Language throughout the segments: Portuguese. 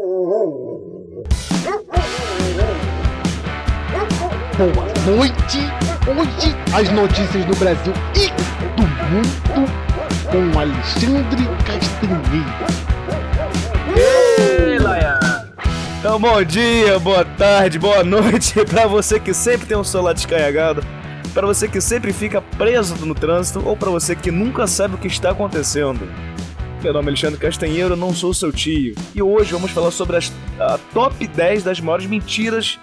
Boa noite! Hoje as notícias do Brasil e do mundo com Alexandre Castanheira. Então, bom dia, boa tarde, boa noite para você que sempre tem um celular descarregado, para você que sempre fica preso no trânsito ou para você que nunca sabe o que está acontecendo. Meu nome é Alexandre Castanheiro, não sou seu tio, e hoje vamos falar sobre as, a top 10 das maiores mentiras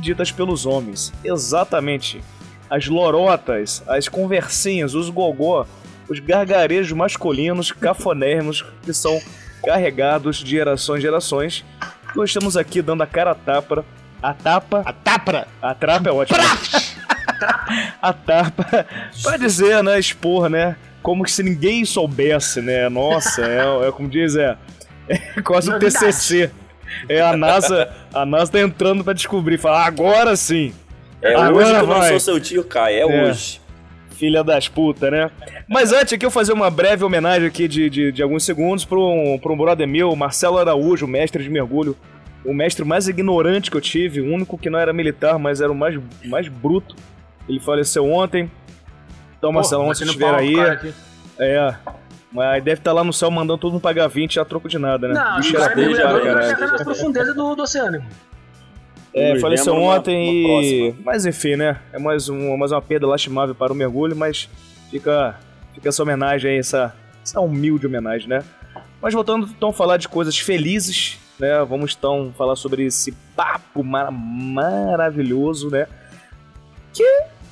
ditas pelos homens. Exatamente. As lorotas, as conversinhas, os gogó, os gargarejos masculinos cafonérrimos que são carregados de gerações em gerações. Nós estamos aqui dando a cara a tapa. A tapa. A tapra! A trapa é ótima. a tapa. Pra dizer, né? Expor, né? Como se ninguém soubesse, né? Nossa, é, é como diz, é. É quase um TCC. É a NASA, a NASA tá entrando pra descobrir, falar agora sim. É Agora hoje que eu não vai. sou seu tio, Kai, é, É. hoje. Filha das putas, né? Mas antes aqui eu fazer uma breve homenagem aqui de, de, de alguns segundos para um, pra um brother meu, Marcelo Araújo, mestre de mergulho. O mestre mais ignorante que eu tive, o único que não era militar, mas era o mais, mais bruto. Ele faleceu ontem. Então, Marcelo, onde você batendo estiver aí, cara é. Mas deve estar lá no céu mandando todo mundo pagar 20 a troco de nada, né? Não, Bicho não era é mergulhador cara, tá nas profundezas do, do oceano. É, Nos faleceu ontem numa e. próxima. Mas enfim, né? É mais, um, mais uma perda lastimável para o mergulho, mas fica, fica essa homenagem aí, essa, essa humilde homenagem, né? Mas voltando então a falar de coisas felizes, né? Vamos então falar sobre esse papo mar- maravilhoso, né? Que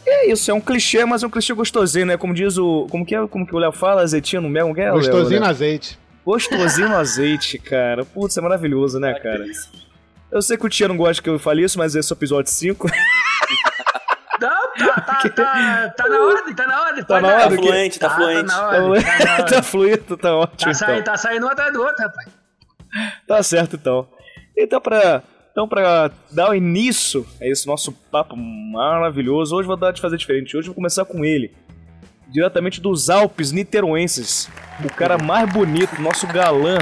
é isso, é um clichê, mas é um clichê gostosinho, né? Como diz o. Como que, é, como que o Léo fala? Azeitinho no mel? É, Gostosinho né? no azeite. Gostosinho no azeite, cara. Putz, é maravilhoso, né, cara? Eu sei que o Tia não gosta que eu fale isso, mas esse é o episódio 5. Não, tá, tá, tá, tá na ordem, tá na ordem. Tá na dar. Tá ordem. fluente, tá, fluente. Tá na ordem, tá na tá ordem. fluido, tá ótimo. Tá saindo, então. tá saindo um atrás do outro, rapaz. Tá certo, então. Então, pra, então, pra dar o início a esse nosso papo maravilhoso, hoje vou dar de fazer diferente. Hoje vou começar com ele. Diretamente dos Alpes niteroenses. O cara mais bonito, nosso galã,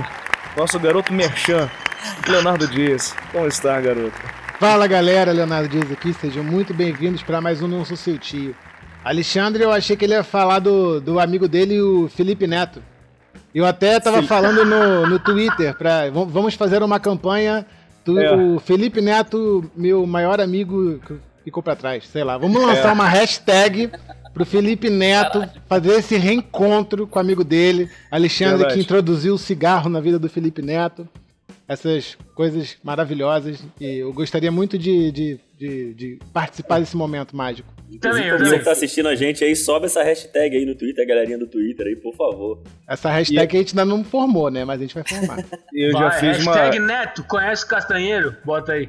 nosso garoto merchan, Leonardo Dias. Como está, garoto? Fala galera, Leonardo Dias aqui, sejam muito bem-vindos para mais um Não Sou Seu Tio. Alexandre, eu achei que ele ia falar do, do amigo dele, o Felipe Neto. Eu até tava falando no, no Twitter, pra, vamos fazer uma campanha do É. o Felipe Neto, meu maior amigo, ficou pra trás, sei lá. Vamos lançar uma hashtag pro Felipe Neto fazer esse reencontro com o amigo dele, Alexandre, Verdade. que introduziu o cigarro na vida do Felipe Neto essas coisas maravilhosas e eu gostaria muito de, de, de, de participar desse momento mágico. Também, eu você que tá assistindo a gente aí, sobe essa hashtag aí no Twitter, a galerinha do Twitter aí, por favor. Essa hashtag a gente ainda não formou, né? Mas a gente vai formar. E eu já Vai, fiz uma. hashtag Neto, conhece o Castanheiro? Bota aí.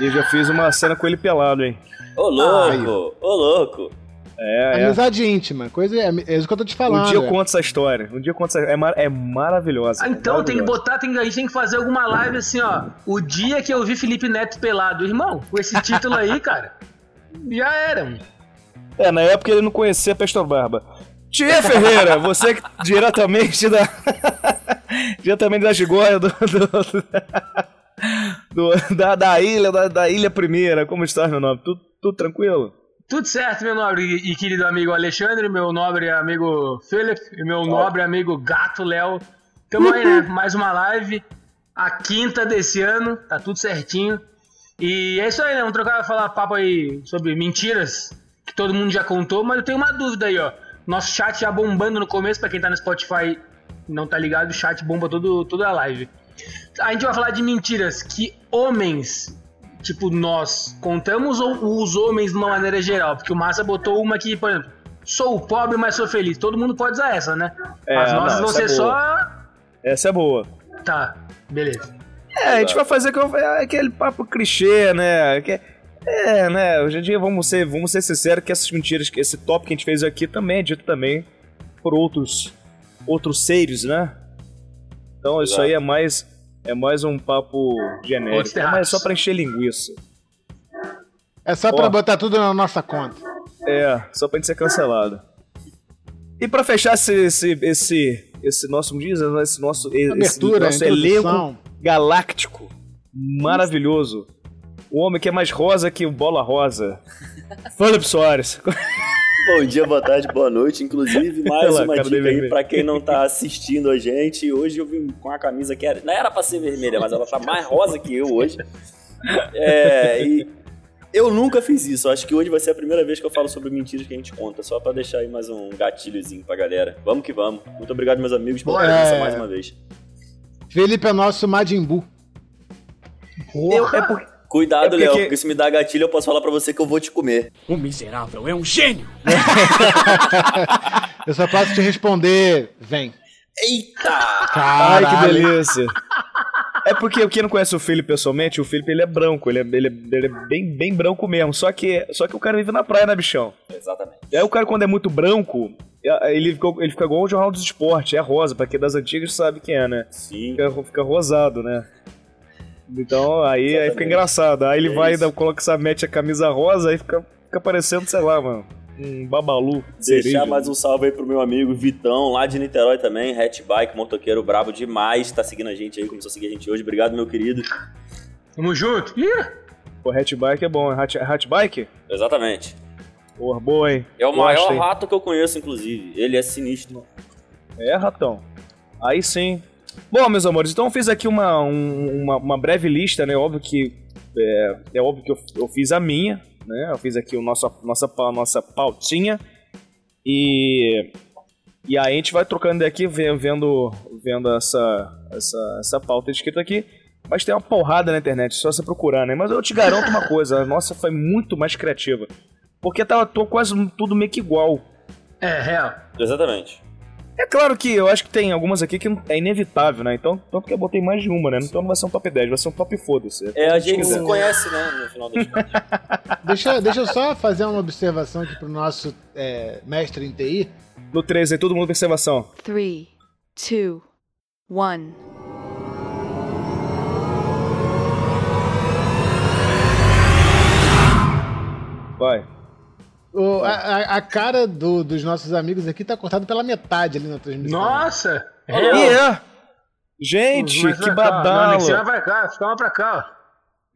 Eu já fiz uma cena com ele pelado, hein? Ô, louco! Ô, louco! É, é. Amizade íntima, coisa é, é isso que eu tô te falando. Um dia eu é. conto essa história. Um dia eu conto essa É, mar- é maravilhosa. Ah, então tem que maravilhosa. botar, tem, a gente tem que fazer alguma live assim, ó. O dia que eu vi Felipe Neto pelado. Irmão, com esse título aí, cara, já era. É, na época ele não conhecia Pestor Barba. Tia Ferreira, você que diretamente da. diretamente da Gigóia, do, do- do- da, da ilha, da, da ilha primeira. Como está, meu nome? Tudo, tudo tranquilo? Tudo certo, meu nobre e e querido amigo Alexandre, meu nobre amigo Philip e meu nobre amigo Gato Léo. Tamo aí, né? Mais uma live. A quinta desse ano, tá tudo certinho. E é isso aí, né? Vamos trocar, falar papo aí sobre mentiras que todo mundo já contou, mas eu tenho uma dúvida aí, ó. Nosso chat já bombando no começo, pra quem tá no Spotify e não tá ligado, o chat bomba todo, toda a live. A gente vai falar de mentiras que homens tipo, nós contamos ou os homens de uma maneira geral? Porque o Massa botou uma aqui, por exemplo, sou pobre, mas sou feliz. Todo mundo pode usar essa, né? É, As nossas não, vão é ser boa. só. Essa é boa. Tá, beleza. É, a gente vai fazer aquele- aquele papo clichê, né? Que- É, né? Hoje em dia, vamos ser, vamos ser sinceros que essas mentiras, que esse top que a gente fez aqui também é dito também por outros, outros seres, né? Então isso aí é mais, é mais um papo genérico. É mais só pra encher linguiça. É só Ó. pra botar tudo na nossa conta. É, só pra gente ser cancelado. E pra fechar esse, esse, esse, esse nosso, como diz, esse nosso, esse Abertura, nosso introdução. Galáctico, maravilhoso. O homem que é mais rosa que o bola rosa. Felipe Soares. Bom dia, boa tarde, boa noite. Inclusive, mais lá, uma cara dica aí pra quem não tá assistindo a gente. Hoje eu vim com a camisa que era, não era pra ser vermelha, mas ela tá mais rosa que eu hoje. É, e eu nunca fiz isso. Acho que hoje vai ser a primeira vez que eu falo sobre mentiras que a gente conta. Só pra deixar aí mais um gatilhozinho pra galera. Vamos que vamos. Muito obrigado, meus amigos, pela Bora. presença É. mais uma vez. Felipe é nosso Majin Buu. Eu, é porque, Cuidado, É porque Léo, que- porque se me dá gatilho, eu posso falar pra você que eu vou te comer. O miserável é um gênio! Eu só posso te responder, vem. Eita! Ai, que Caralho. delícia. É porque quem não conhece o Felipe pessoalmente, o Felipe ele é branco, ele é, ele é, ele é bem, bem branco mesmo. Só que, só que o cara vive na praia, né, bichão? Exatamente. E aí o cara, quando é muito branco, é- ele fica, ele fica igual o Jornal dos Esportes, é rosa, pra quem é das antigas sabe quem é, né? Sim. Fica, fica rosado, né? Então aí, aí fica engraçado. Aí ele É vai, isso. coloca essa, mete a camisa rosa, aí fica, fica parecendo, sei lá, mano, um babalu. Deixar cereja. mais um salve aí pro meu amigo Vitão, lá de Niterói também, hatchbike, motoqueiro brabo demais, tá seguindo a gente aí, começou a seguir a gente hoje. Obrigado, meu querido. Tamo junto. Ih, Pô, hatchbike é bom, hat, hatchbike? Exatamente. Porra, boa, hein? É o Gosto, maior hein? rato que eu conheço, inclusive. Ele é sinistro. É, ratão. Aí sim. Bom, meus amores, então eu fiz aqui uma, um- uma, uma breve lista, né? Óbvio que. É, é óbvio que eu, eu fiz a minha, né? Eu fiz aqui o nosso, nossa, nossa pautinha. E. E aí a gente vai trocando daqui, ve- vendo, vendo essa, essa, essa pauta escrita aqui. Mas tem uma porrada na internet, só você procurar, né? Mas eu te garanto uma coisa, a nossa foi muito mais criativa. Porque tava tô quase tudo meio que igual. é, real. Exatamente. É claro que eu acho que tem algumas aqui que é inevitável, né? Então, tanto que eu botei mais de uma, né? Então não vai ser um top 10, vai ser um top foda-se. É, a gente se conhece, né? No final das contas. Deixa, deixa eu só fazer uma observação aqui pro nosso é, mestre em TI. No 13 aí, todo mundo observação. Three, two, one. Vai. O- a, a- a cara do- dos nossos amigos aqui tá cortada pela metade ali na transmissão. Nossa! E Real. é! Gente, Mais que pra cá. Não, vai pra cá, fica mais pra cá, ó.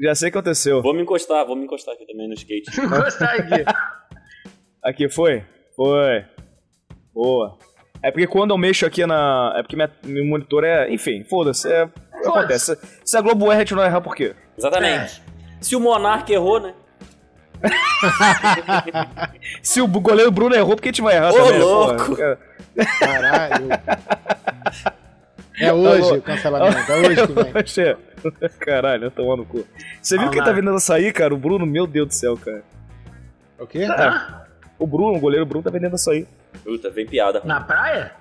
Já sei o que aconteceu. Vou me encostar, vou me encostar aqui também no skate. Gostar aqui. Aqui, foi? Foi. Boa. É porque quando eu mexo aqui na... É porque minha- meu monitor é... Enfim, foda-se. É... Acontece. Se a Globo erra, a gente não vai errar por quê? Exatamente. Se o Monark errou, né? Se o goleiro Bruno errou, por que a gente vai errar Ô, também? louco! porra? Caralho. É hoje o cancelamento, é hoje que vem. Caralho, eu tomando no cu. Você viu Ah, quem tá vendendo açaí, cara? O Bruno, meu Deus do céu, cara. O quê? O Bruno, o goleiro Bruno tá vendendo açaí. Puta, vem piada. Na praia?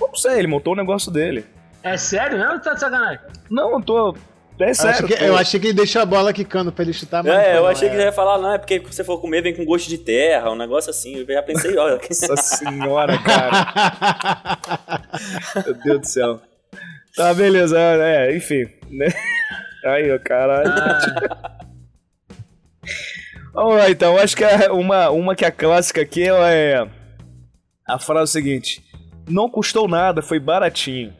Não sei, ele montou o negócio dele. É sério mesmo ou tá de sacanagem? Não, eu tô. É Eu, sério. achei que, tô- eu achei que ele deixou a bola quicando pra ele chutar, não É, eu não, achei é. que já ia falar, não, é porque se você for comer, vem com gosto de terra, um negócio assim. Eu já pensei, olha. Nossa senhora, cara. Meu Deus do céu. Tá, beleza. É, enfim. Né? Aí, ó, caralho. Vamos lá, então. Acho que é uma, uma que é clássica aqui ela é. A frase seguinte: Não custou nada, foi baratinho.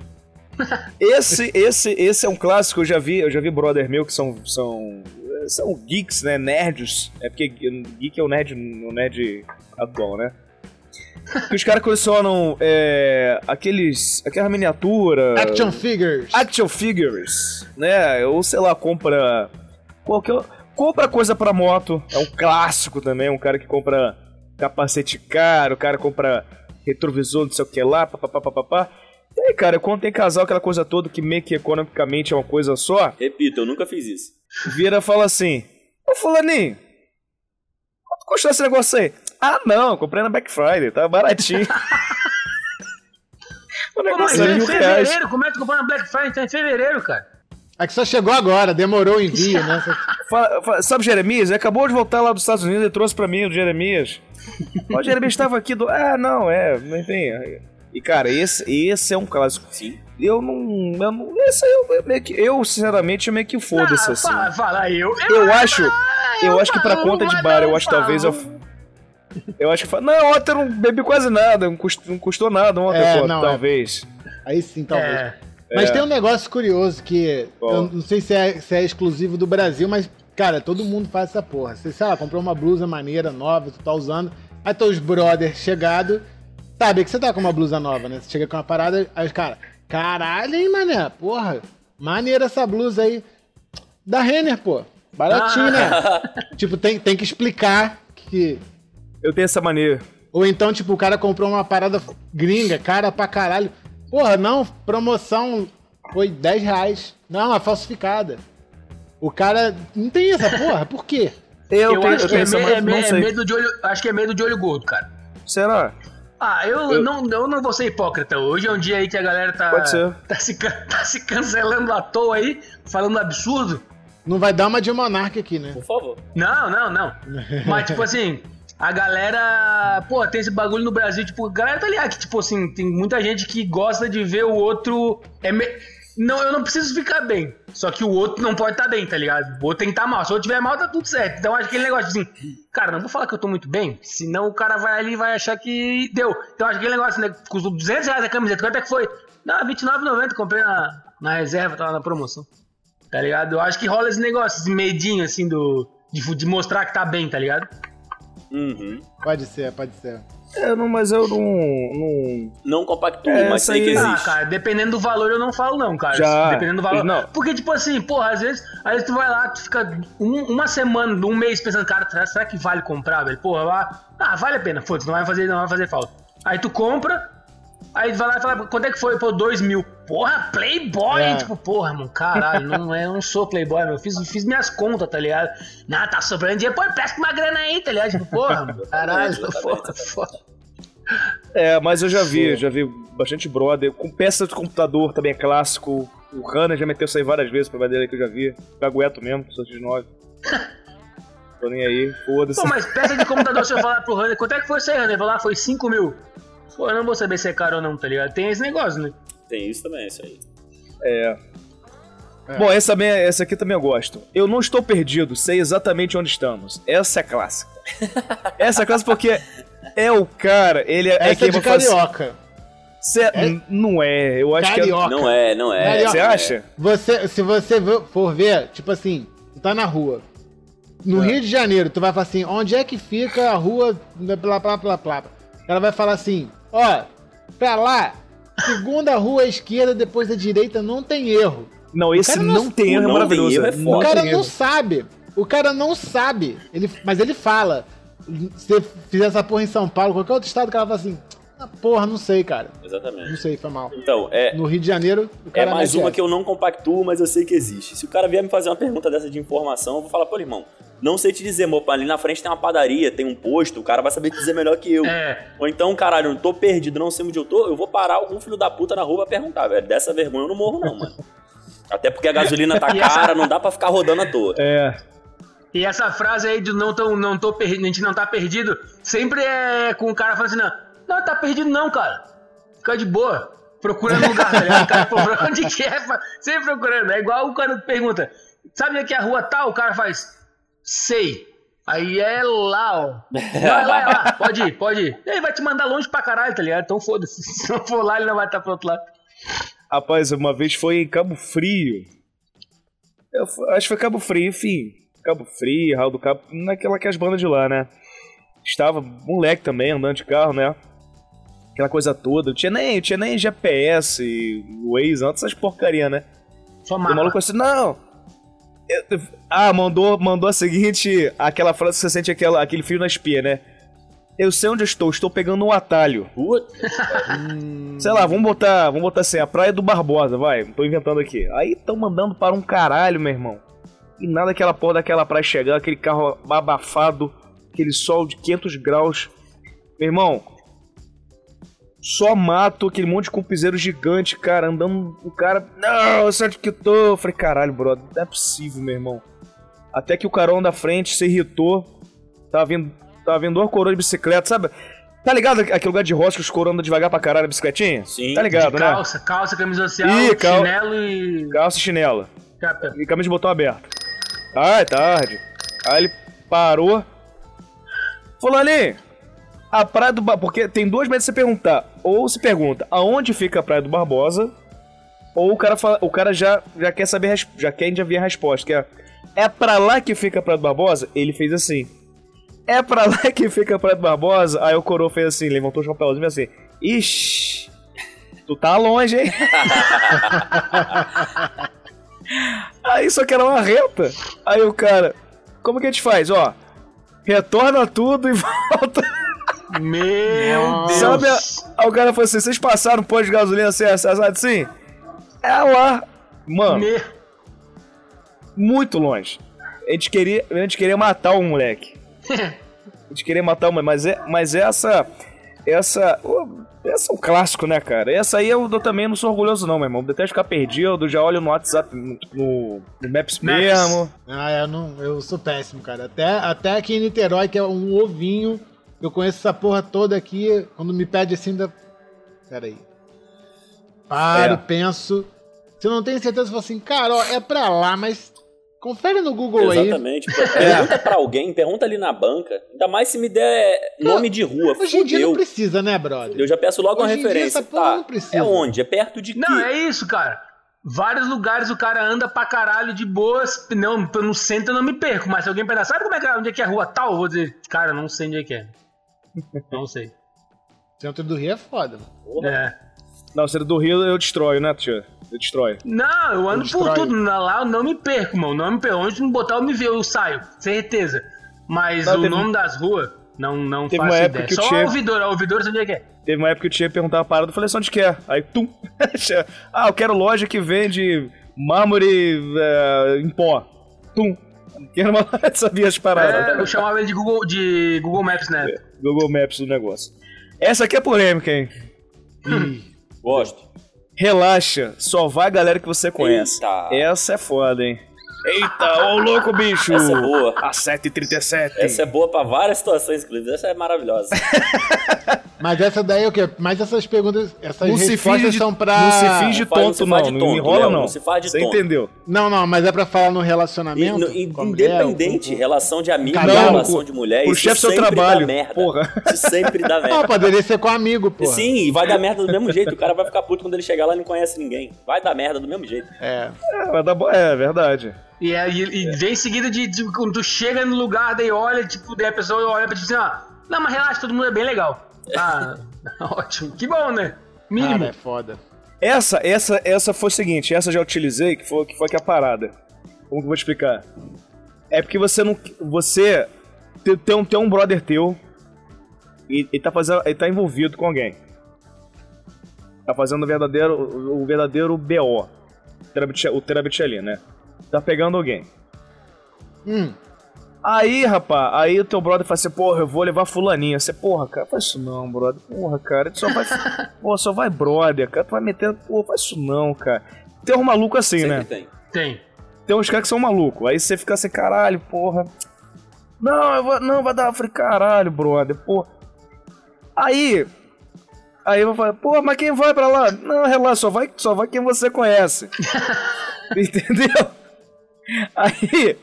Esse, esse, esse é um clássico, eu já vi, eu já vi brother meu que são, são, são geeks, né, nerds. É porque geek é o nerd, o nerd atual, né? Que os caras colecionam é, aqueles, aquela miniatura, Action Figures. action figures, né? Ou sei lá, compra qualquer compra coisa pra moto, é um clássico também, um cara que compra capacete caro, o cara compra retrovisor, não sei o que lá, papapá. E aí, cara, quando tem casal, aquela coisa toda que meio que economicamente é uma coisa só, Repito, eu nunca fiz isso. vira e fala assim: Ô Fulaninho, quanto custou esse negócio aí? Ah, não, comprei na Black Friday, tá baratinho. o negócio é é em mil reais. fevereiro, como é que comprou na Black Friday? Tá em fevereiro, cara. É que só chegou agora, demorou o envio, né? Fala- fala- sabe Jeremias? Ele acabou de voltar lá dos Estados Unidos e trouxe pra mim o Jeremias. o Jeremias estava aqui do. Ah, não, é, enfim. E cara, esse, esse é um clássico. Sim. Eu não. Eu, não, esse aí eu, meio que, eu, sinceramente, eu meio que foda-se Ah, assim. Fala, fala, eu. Eu acho. Eu acho que pra conta de bar, eu acho que talvez eu. Eu acho que. fa- Não, ontem eu não bebi quase nada, não custou, não custou nada ontem, É, pô, não, é. talvez. Aí sim, talvez. É. Mas tem um negócio curioso que Qual? eu não sei se é, se é exclusivo do Brasil, mas, cara, todo mundo faz essa porra. Você, sei lá, comprou uma blusa maneira, nova, tu tá usando, aí teus brothers chegado, sabe que você tá com uma blusa nova, né? Você chega com uma parada, aí os caras, caralho, hein, mané, porra, maneira essa blusa aí. Da Renner, pô, baratinho, né? tipo, tem, tem que explicar que... Eu tenho essa mania. Ou então, tipo, o cara comprou uma parada gringa, cara pra caralho. Porra, não, promoção foi 10 reais. Não, é falsificada. O cara não tem essa porra, por quê? Eu, Eu, tenho, acho eu que tenho é, me- é me- não é sei. medo de olho. Acho que é medo de olho gordo, cara. Será? Ah, eu, Eu- Não, eu não vou ser hipócrita. Hoje é um dia aí que a galera tá, Pode ser. tá, se, tá se cancelando à toa aí, falando absurdo. Não vai dar uma de monarca aqui, né? Por favor. Não, não, não. Mas, tipo assim, a galera. Pô, tem esse bagulho no Brasil, tipo, a galera tá ligado que, tipo assim, tem muita gente que gosta de ver o outro. É me... Não, eu não preciso ficar bem. Só que o outro não pode estar tá bem, tá ligado? O outro tem que estar tá mal. Se o outro tiver mal, tá tudo certo. Então acho que aquele negócio assim, cara, não vou falar que eu tô muito bem, senão o cara vai ali e vai achar que deu. Então acho que aquele negócio, né? Custou 200 reais a camiseta. Quanto é que foi? Não, R$29,90. Comprei na, na reserva, tava na promoção. Tá ligado? Eu acho que rola esse negócio, esse medinho assim do. De, de mostrar que tá bem, tá ligado? Uhum. Pode ser, pode ser. É, não, mas eu não. não... Não compactuo, É, mas sei que aí- Ah, existe. cara, dependendo do valor eu não falo não, cara. Já. Dependendo do valor. Não. Porque, tipo assim, porra, às vezes, às vezes tu vai lá, tu fica um- uma semana, um mês pensando, cara, será, será que vale comprar, velho? Porra, lá, ah, vale a pena, foda-se, não vai fazer, não vai fazer falta. Aí tu compra, aí vai lá e fala, quanto é que foi? Pô, dois mil. Porra, Playboy, É. tipo, porra, mano, caralho, não, é, eu não sou Playboy, meu, eu fiz, fiz minhas contas, tá ligado? Não, tá sobrando dinheiro, pô, presta uma grana aí, tá ligado? Tipo, porra, mano, caralho, foda, foda. É, mas eu já vi, já vi bastante brother. Com peça de computador também é clássico. O Runner já meteu isso aí várias vezes pra dele que eu já vi. Cagueto mesmo, sou de 9. Tô nem aí, foda-se. Pô, mas peça de computador, se eu falar pro Runner, quanto é que foi isso aí, Runner? Falar, foi 5 mil. Pô, eu não vou saber se é caro ou não, tá ligado? Tem esse negócio, né? Tem isso também, isso aí. É. Bom, essa, também, essa aqui também eu gosto. Eu não estou perdido, sei exatamente onde estamos. Essa é clássica. Essa é clássica porque é o cara, ele é, é Essa é quem de vai fazer. carioca. Cê- n- Não é, eu acho Carioca. Não é, não é. Carioca. que é. Você acha? Você, se você vo- for ver, tipo assim, tu tá na rua. No É. Rio de Janeiro, tu vai falar assim, onde é que fica a rua blá blá blá blá. Ela vai falar assim, ó, pra lá, segunda rua à esquerda, depois da direita, não tem erro. Não, esse cara não, não- tem erro, é maravilhoso. erro, é O foda. cara tem não erro. sabe. O cara não sabe. Ele, mas ele fala. Se você fizer essa porra em São Paulo, qualquer outro estado, o cara fala assim, ah, porra, não sei, cara. Não Exatamente. sei, foi mal. Então, é, No Rio de Janeiro, o é cara mais mete uma que eu não compactuo, mas eu sei que existe. Se o cara vier me fazer uma pergunta dessa de informação, eu vou falar, pô, irmão, não sei te dizer, meu, ali na frente tem uma padaria, tem um posto, o cara vai saber te dizer melhor que eu. É. Ou então, caralho, eu tô perdido, não sei onde eu tô, eu vou parar algum filho da puta na rua pra perguntar, velho. Dessa vergonha eu não morro, não, mano. Até porque a gasolina tá cara, não dá pra ficar rodando à toa. É. E essa frase aí de não, tão, não tô perdido, a gente não tá perdido, sempre é com o cara falando assim, não, não, tá perdido não, cara. Fica de boa. Procurando lugar, tá ligado? O cara, pra onde que é? Sempre procurando. É igual o cara pergunta, sabe onde é que é a rua tal? O cara faz, sei. Aí é lá, ó. Vai lá, é lá. Pode ir, pode ir. Ele vai te mandar longe pra caralho, tá ligado? Então foda-se. Se não for lá, ele não vai estar pro outro lado. Rapaz, uma vez foi em Cabo Frio. Eu acho que foi Cabo Frio, enfim. Cabo Frio, Raul do Cabo, naquela que as bandas de lá, né? Estava moleque também, andando de carro, né? Aquela coisa toda. Não tinha nem, tinha nem GPS, Waze, antes essas porcaria, né? Só E o mapa. maluco assim, não. eu- eu- ah, mandou, mandou a seguinte, aquela frase que você sente aquela, aquele frio na espia, né? Eu sei onde eu estou, estou pegando um atalho. Puta, Sei lá, vamos botar, vamos botar assim, a Praia do Barbosa, vai, tô inventando aqui. Aí estão mandando para um caralho, meu irmão. E nada aquela porra daquela praia chegar, aquele carro abafado, aquele sol de 500 graus. Meu irmão, só mato, aquele monte de compizeiro gigante, cara, andando, o cara, não, onde que eu tô? Eu falei, caralho, brother, não é possível, meu irmão. Até que o carão da frente se irritou, tava vindo, tava vindo uma coroa de bicicleta, sabe? Tá ligado aquele lugar de roça que os coroas andam devagar pra caralho na bicicletinha? Sim. Tá ligado, De né? calça, calça, camisa social, Ih, cal- chinelo e... Calça e chinela. Capa. E camisa de botão aberto. Ah, é tarde. Aí ele parou. Falou ali. A Praia do Barbosa. Porque tem duas maneiras de você perguntar. Ou se pergunta aonde fica a Praia do Barbosa. Ou o cara, fala, o cara já, já quer saber, a já quer adivinhar a resposta, que é, é pra lá que fica Prado Barbosa? Ele fez assim. É pra lá que fica Prado Barbosa? Aí o coroa fez assim, levantou o chapéuzinho e assim. Ixi, tu tá longe, hein? Aí só que era uma reta. Aí o cara, como que a gente faz? Ó, retorna tudo e volta. Meu Deus. Sabe, aí o cara falou assim: vocês passaram um posto de gasolina assim, assim, assim? É lá. Mano, Me- muito longe. A gente queria, a gente queria matar o moleque. A gente queria matar o moleque, mas, é, mas essa. Essa. Essa é um clássico, né, cara? Essa aí eu, eu também não sou orgulhoso, não, meu irmão. Detesto ficar perdido, já olho no WhatsApp, no, no, no Maps mesmo. Ah, eu não. Eu sou péssimo, cara. Até, até aqui em Niterói, que é um ovinho, eu conheço essa porra toda aqui. Quando me pede assim, ainda. Pera aí. Paro, É. penso. Se eu não tenho certeza, eu falo assim, cara, ó, é pra lá, mas. Confere no Google aí. Exatamente. Pô, Pergunta pra alguém, pergunta ali na banca. Ainda mais se me der nome de rua. Hoje em dia não precisa, né, brother? Eu já peço logo uma Hoje dia referência. essa porra Tá, não precisa. é onde? É perto de quê? Não, é isso, cara. Vários lugares o cara anda pra caralho de boas. Não, no centro eu não me perco, mas se alguém perguntar, sabe como é que é, onde é que é a rua tal? Eu vou dizer, cara, eu não sei onde é que é. Não sei. Centro do Rio é foda. mano. É. Não, se é do Rio eu destroio, né, tio? Eu destroio. Não, eu ando por Destrói. tudo. Na- Lá eu não me perco, mano. Não me perco. Onde me botar eu me ver, eu saio. Certeza. Mas Não, o teve- nome das ruas, não, não Teve faço uma época ideia. Só Che- o ouvidor, o ouvidor sabe onde é que é. Teve uma época que eu tinha perguntado a parada, eu falei assim, onde que é? Aí, tum. ah, eu quero loja que vende mármore é, em pó. Tum. Quero uma sabia as paradas. É, eu chamava ele de Google, de Google Maps, né? Google Maps do negócio. Essa aqui é polêmica, hein? Gosto. Relaxa, só vai a galera que você conhece. Eita. Essa é foda, hein? Eita, ô louco, bicho! Essa é boa. A 7h37. Essa é boa pra várias situações, inclusive. Essa é maravilhosa. Mas essa daí é o quê? Mas essas perguntas, essas Não se respostas finge de, são pra. não se finge Não faz- não se tonto, faz não. Não tonto, enrola, Léo, não. não se faz de Você tonto. entendeu? Não, não, mas é pra falar no E, relacionamento. no- e- com a mulher, independente, com- relação de amigo, Casal, relação com- de mulher, pro isso chefe seu trabalho, dá merda. porra. Isso sempre dá Não, merda. poderia ser com amigo, pô. Sim, e vai dar merda do mesmo jeito. O cara vai ficar puto quando ele chegar lá e não conhece ninguém. Vai dar merda do mesmo jeito. É. É, vai dar é verdade. E, aí, e vem em seguida de, de quando tu chega no lugar, daí olha, tipo, daí a pessoa olha pra ti e diz assim, ah, não, mas relaxa, todo mundo é bem legal. Ah, ótimo. Que bom, né? Mínimo. Cara, é foda. Essa, essa, essa foi o seguinte, essa eu já utilizei, que foi, que foi que é a parada. Como que eu vou explicar? É porque você não. Você tem, tem, um, tem um brother teu e ele tá fazendo. Ele tá envolvido com alguém. Tá fazendo o verdadeiro. O, verdadeiro BO. O Terabit ali, né? Tá pegando alguém. Hum. Aí, rapaz, aí o teu brother fala assim, porra, eu vou levar fulaninha. Você, porra, cara, faz isso não, brother. Porra, cara, tu só vai. Pô, só vai brother, cara. Tu vai meter. Pô, faz isso não, cara. Tem um maluco assim, Sempre né? tem. Tem. Tem uns caras que são malucos. Aí você fica assim, caralho, porra. Não, eu vou, não, vai dar. Eu falei, caralho, brother, porra. Aí. Aí eu vou falar, pô, mas quem vai pra lá? Não, relaxa, só vai, só vai quem você conhece. Entendeu? Aí.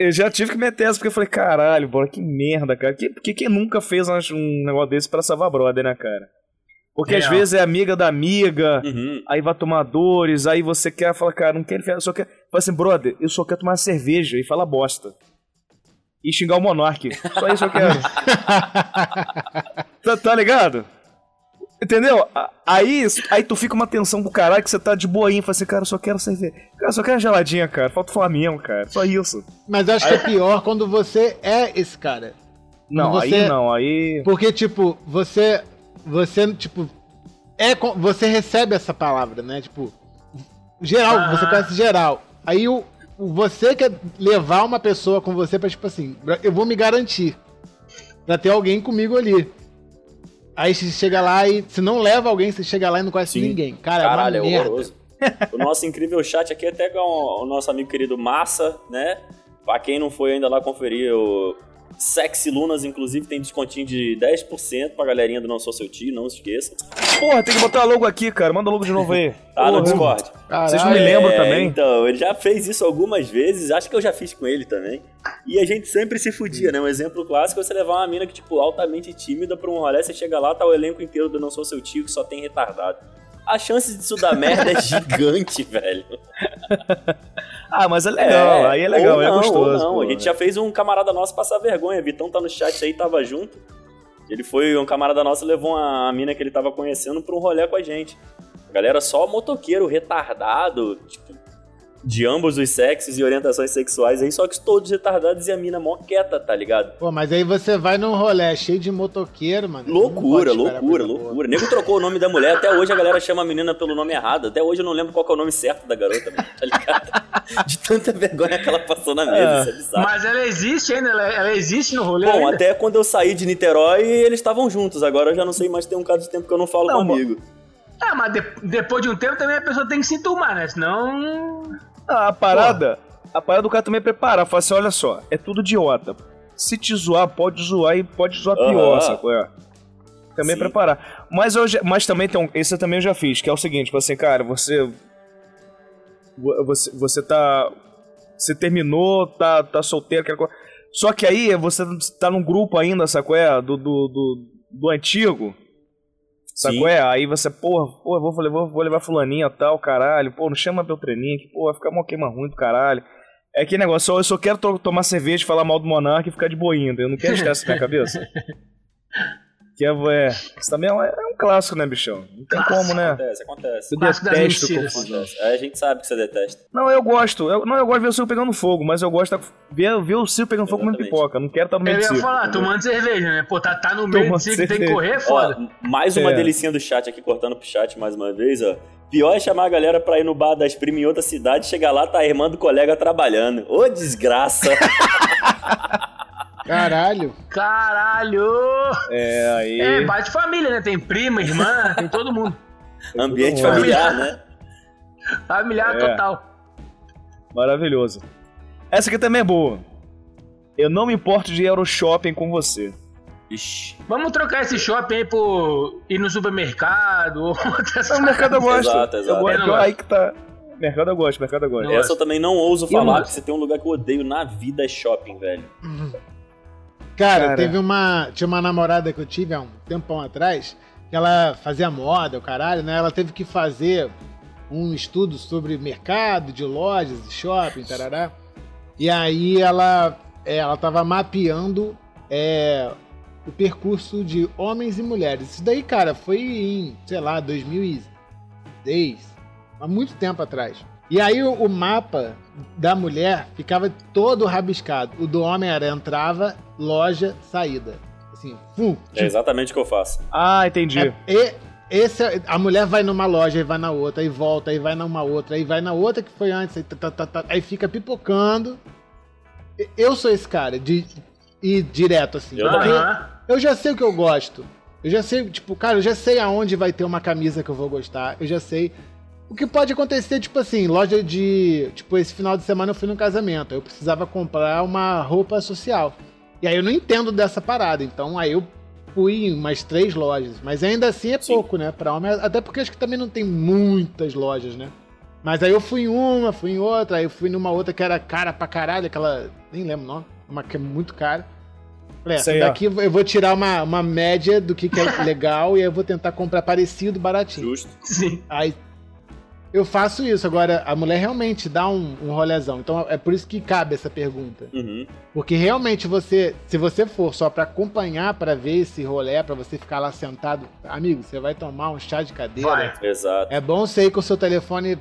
eu- já tive que meter essa, porque eu falei, caralho, bora, que merda, cara. Que, que quem nunca fez um negócio desse pra salvar brother, né, cara? Porque às Real. vezes é amiga da amiga, Uhum. aí vai tomar dores, aí você quer falar, cara, não quero, eu só quero. Fala assim, brother, eu só quero tomar cerveja e falar bosta. E xingar o Monark. Só isso eu quero. tá, tá ligado? Entendeu? Aí, aí tu fica uma tensão do caralho que você tá de boinha, fala assim, cara, eu só quero cerveja. Cara, eu só quero geladinha, cara. Falta o Flamengo, cara. Só isso. Mas eu acho que é pior quando você é esse cara. Não, Você- aí não, aí. Porque, tipo, você. Você, tipo. É, você recebe essa palavra, né? Tipo. Geral, Ah. você conhece geral. Aí o, o- você quer levar uma pessoa com você pra, tipo assim, eu vou me garantir. Pra ter alguém comigo ali. Aí você chega lá e. Se não leva alguém, você chega lá e não conhece Sim. ninguém. Cara, Caralho, é é uma merda. horroroso. o nosso incrível chat aqui até com o nosso amigo querido Massa, né? Pra quem não foi ainda lá conferir o Sexy Lunas, inclusive, tem descontinho de 10% pra galerinha do Não Sou Seu Tio, não se esqueça. Porra, tem que botar logo aqui, cara. Manda logo de novo aí. Tá no Porra. Discord. Vocês não me lembram É, também? Então, ele já fez isso algumas vezes, acho que eu já fiz com ele também. E a gente sempre se fudia, né? Um exemplo clássico é você levar uma mina que, tipo, altamente tímida pra um rolê, você chega lá, tá o elenco inteiro do Não Sou Seu Tio, que só tem retardado. A chance disso dar merda é gigante, velho. Ah, mas é legal, aí é legal, é não, gostoso. ou não. pô. A gente já fez um camarada nosso passar vergonha. Vitão tá no chat aí, tava junto. Ele foi, um camarada nosso levou uma mina que ele tava conhecendo pra um rolê com a gente. A galera só motoqueiro, retardado, tipo, de ambos os sexos e orientações sexuais aí, só que todos retardados e a mina mó quieta, tá ligado? Pô, mas aí você vai num rolê cheio de motoqueiro, mano. Loucura, loucura, loucura. O nego trocou o nome da mulher, até hoje a galera chama a menina pelo nome errado. Até hoje eu não lembro qual que é o nome certo da garota, mano, tá ligado? De tanta vergonha que ela passou na mesa, É. isso é bizarro. Mas ela existe ainda, ela, ela existe no rolê Bom, ainda. até quando eu saí de Niterói, eles estavam juntos. Agora eu já não sei mais, tem um caso de tempo que eu não falo Não, com amigo. Ah, mas de- depois de um tempo também a pessoa tem que se enturmar, né? Senão... Ah, a parada, a parada do cara também é preparar. Fala assim, olha só, é tudo idiota. Se te zoar, pode zoar e pode zoar Aham. pior, sacou? É. Também Sim. preparar. Mas, eu mas também tem um, esse eu também eu já fiz, que é o seguinte, tipo assim, cara, você... vo- Você, você tá... Você terminou, tá, tá solteiro, aquela coisa. Só que aí você tá num grupo ainda, sacou? É, do, do, do, do antigo. Sacou? É, aí você, porra, porra, vou, levar, vou levar fulaninha e tal, caralho. Pô, não chama Beltraninha, que, pô, vai ficar uma queima ruim do caralho. É que negócio, eu só quero to- tomar cerveja, falar mal do Monark e ficar de boinha, eu não quero estar isso na minha cabeça. Que é, é, isso também é um, é um clássico, né, bichão? Não tem como, né? Acontece, acontece. Eu Clássico detesto confusão. A gente sabe que você detesta. Não, eu gosto. Eu, não, eu gosto de ver o circo pegando fogo, mas eu gosto de ver, ver o circo pegando fogo comendo pipoca. Não quero estar no meio Eu do ia circo. falar, tomando cerveja, né? Pô, tá, tá no meio do circo, tem que correr, é foda. Ó, mais uma É. delicinha do chat aqui, cortando pro chat mais uma vez, ó. Pior é chamar a galera pra ir no bar das primas em outra cidade, chegar lá, tá a irmã do colega trabalhando. Ô, desgraça! Caralho. Caralho! É, aí. É, bate família, né? Tem prima, irmã, tem todo mundo. Ambiente mundo. familiar, né? Familiar É. total. Maravilhoso. Essa aqui também é boa. Eu não me importo de ir ao shopping com você. Ixi. Vamos trocar esse shopping aí por ir no supermercado ou o mercado eu gosto. Exato, exato. Eu gosto. Eu Aí que tá. Mercado eu gosto, mercado eu gosto. Não. Essa eu também não ouso falar, não- porque você tem um lugar que eu odeio na vida é shopping, velho. Cara, Cara. teve uma. Tinha uma namorada que eu tive há um tempão atrás, que ela fazia moda, o caralho, né? Ela teve que fazer um estudo sobre mercado, de lojas, de shopping, tarará. E aí ela, é, ela tava mapeando é, o percurso de homens e mulheres. Isso daí, cara, foi em, sei lá, 2010, há muito tempo atrás. E aí o, o mapa da mulher ficava todo rabiscado. O do homem era entrava, loja, saída. Assim, fum. É exatamente o que eu faço. Ah, entendi. É, e- esse, é- a mulher vai numa loja, aí vai na outra, aí volta, aí vai numa outra, aí vai na outra que foi antes, aí, tá, tá, tá, tá, aí fica pipocando. E- Eu sou esse cara, de ir direto assim. Eu eu já sei o que eu gosto. Eu já sei, tipo, cara, eu já sei aonde vai ter uma camisa que eu vou gostar. Eu já sei. O que pode acontecer, tipo assim, loja de. Tipo, esse final de semana eu fui no casamento. Eu precisava comprar uma roupa social. E aí eu não entendo dessa parada. Então aí eu fui em umas três lojas. Mas ainda assim é Sim. pouco, né? Pra homem. Até porque acho que também não tem muitas lojas, né? Mas aí eu fui em uma, fui em outra, aí eu fui numa outra que era cara pra caralho, aquela. Nem lembro o nome. Uma que é muito cara. Falei, essa Sei, ó. daqui eu vou tirar uma, uma média do que, que é legal e aí eu vou tentar comprar parecido, baratinho. Justo. Sim. Aí eu faço isso. Agora, a mulher realmente dá um, um rolezão. Então é por isso que cabe essa pergunta. Uhum. Porque realmente você, se você for só pra acompanhar, pra ver esse rolê, pra você ficar lá sentado, amigo, você vai tomar um chá de cadeira. Vai. Exato. É bom você ir com o seu telefone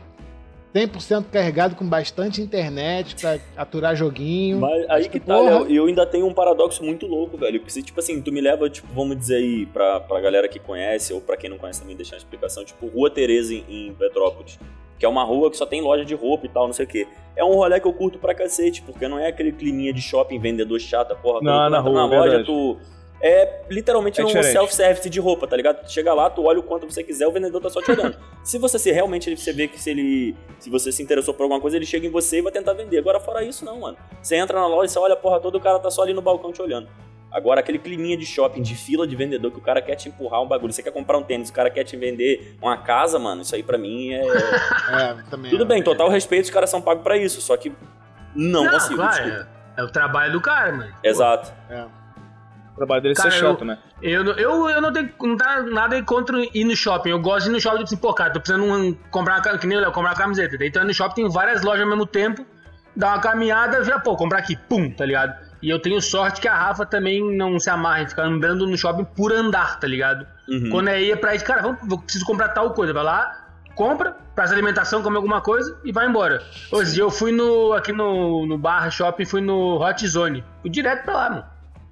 100% carregado com bastante internet pra aturar joguinho. Mas aí que tá, Porra. Léo, eu ainda tenho um paradoxo muito louco, velho. Porque, se, tipo assim, tu me leva, tipo, vamos dizer aí, pra, pra galera que conhece, ou pra quem não conhece também, deixar uma explicação, tipo, Rua Tereza em, em Petrópolis. Que é uma rua que só tem loja de roupa e tal, não sei o quê. É um rolê que eu curto pra cacete, porque não é aquele climinha de shopping, vendedor chata, porra. Não, na rua, na loja, verdade. tu... É literalmente É um self-service de roupa, tá ligado? Tu chega lá, tu olha o quanto você quiser, o vendedor tá só te olhando. se você se realmente você vê que se ele. Se você se interessou por alguma coisa, ele chega em você e vai tentar vender. Agora, fora isso, não, mano. Você entra na loja, você olha a porra toda, o cara tá só ali no balcão te olhando. Agora, aquele climinha de shopping, de fila de vendedor, que o cara quer te empurrar um bagulho. Você quer comprar um tênis, o cara quer te vender uma casa, mano. Isso aí pra mim é. É, também. Tudo é. bem, total respeito, os caras são pagos pra isso. Só que não, consigo, claro, é, é o trabalho do cara, mano. Exato. É. trabalho dele Cara, ser chato, né? Eu, não- eu, eu não tenho não tá nada contra ir no shopping. Eu gosto de ir no shopping, tipo assim, pô, cara, tô precisando um- comprar uma que nem Léo, comprar uma camiseta. Então no shopping tem várias lojas ao mesmo tempo, dá uma caminhada, vê, pô, comprar aqui, pum, tá ligado? E eu tenho sorte que a Rafa também não se amarra em ficar andando no shopping por andar, tá ligado? Uhum. Quando é ir pra ir, cara, vamos, eu preciso comprar tal coisa, vai lá, compra, faz alimentação, come alguma coisa e vai embora. Hoje eu fui no, aqui no, no bar shopping, fui no Hot Zone. Fui direto pra lá, mano.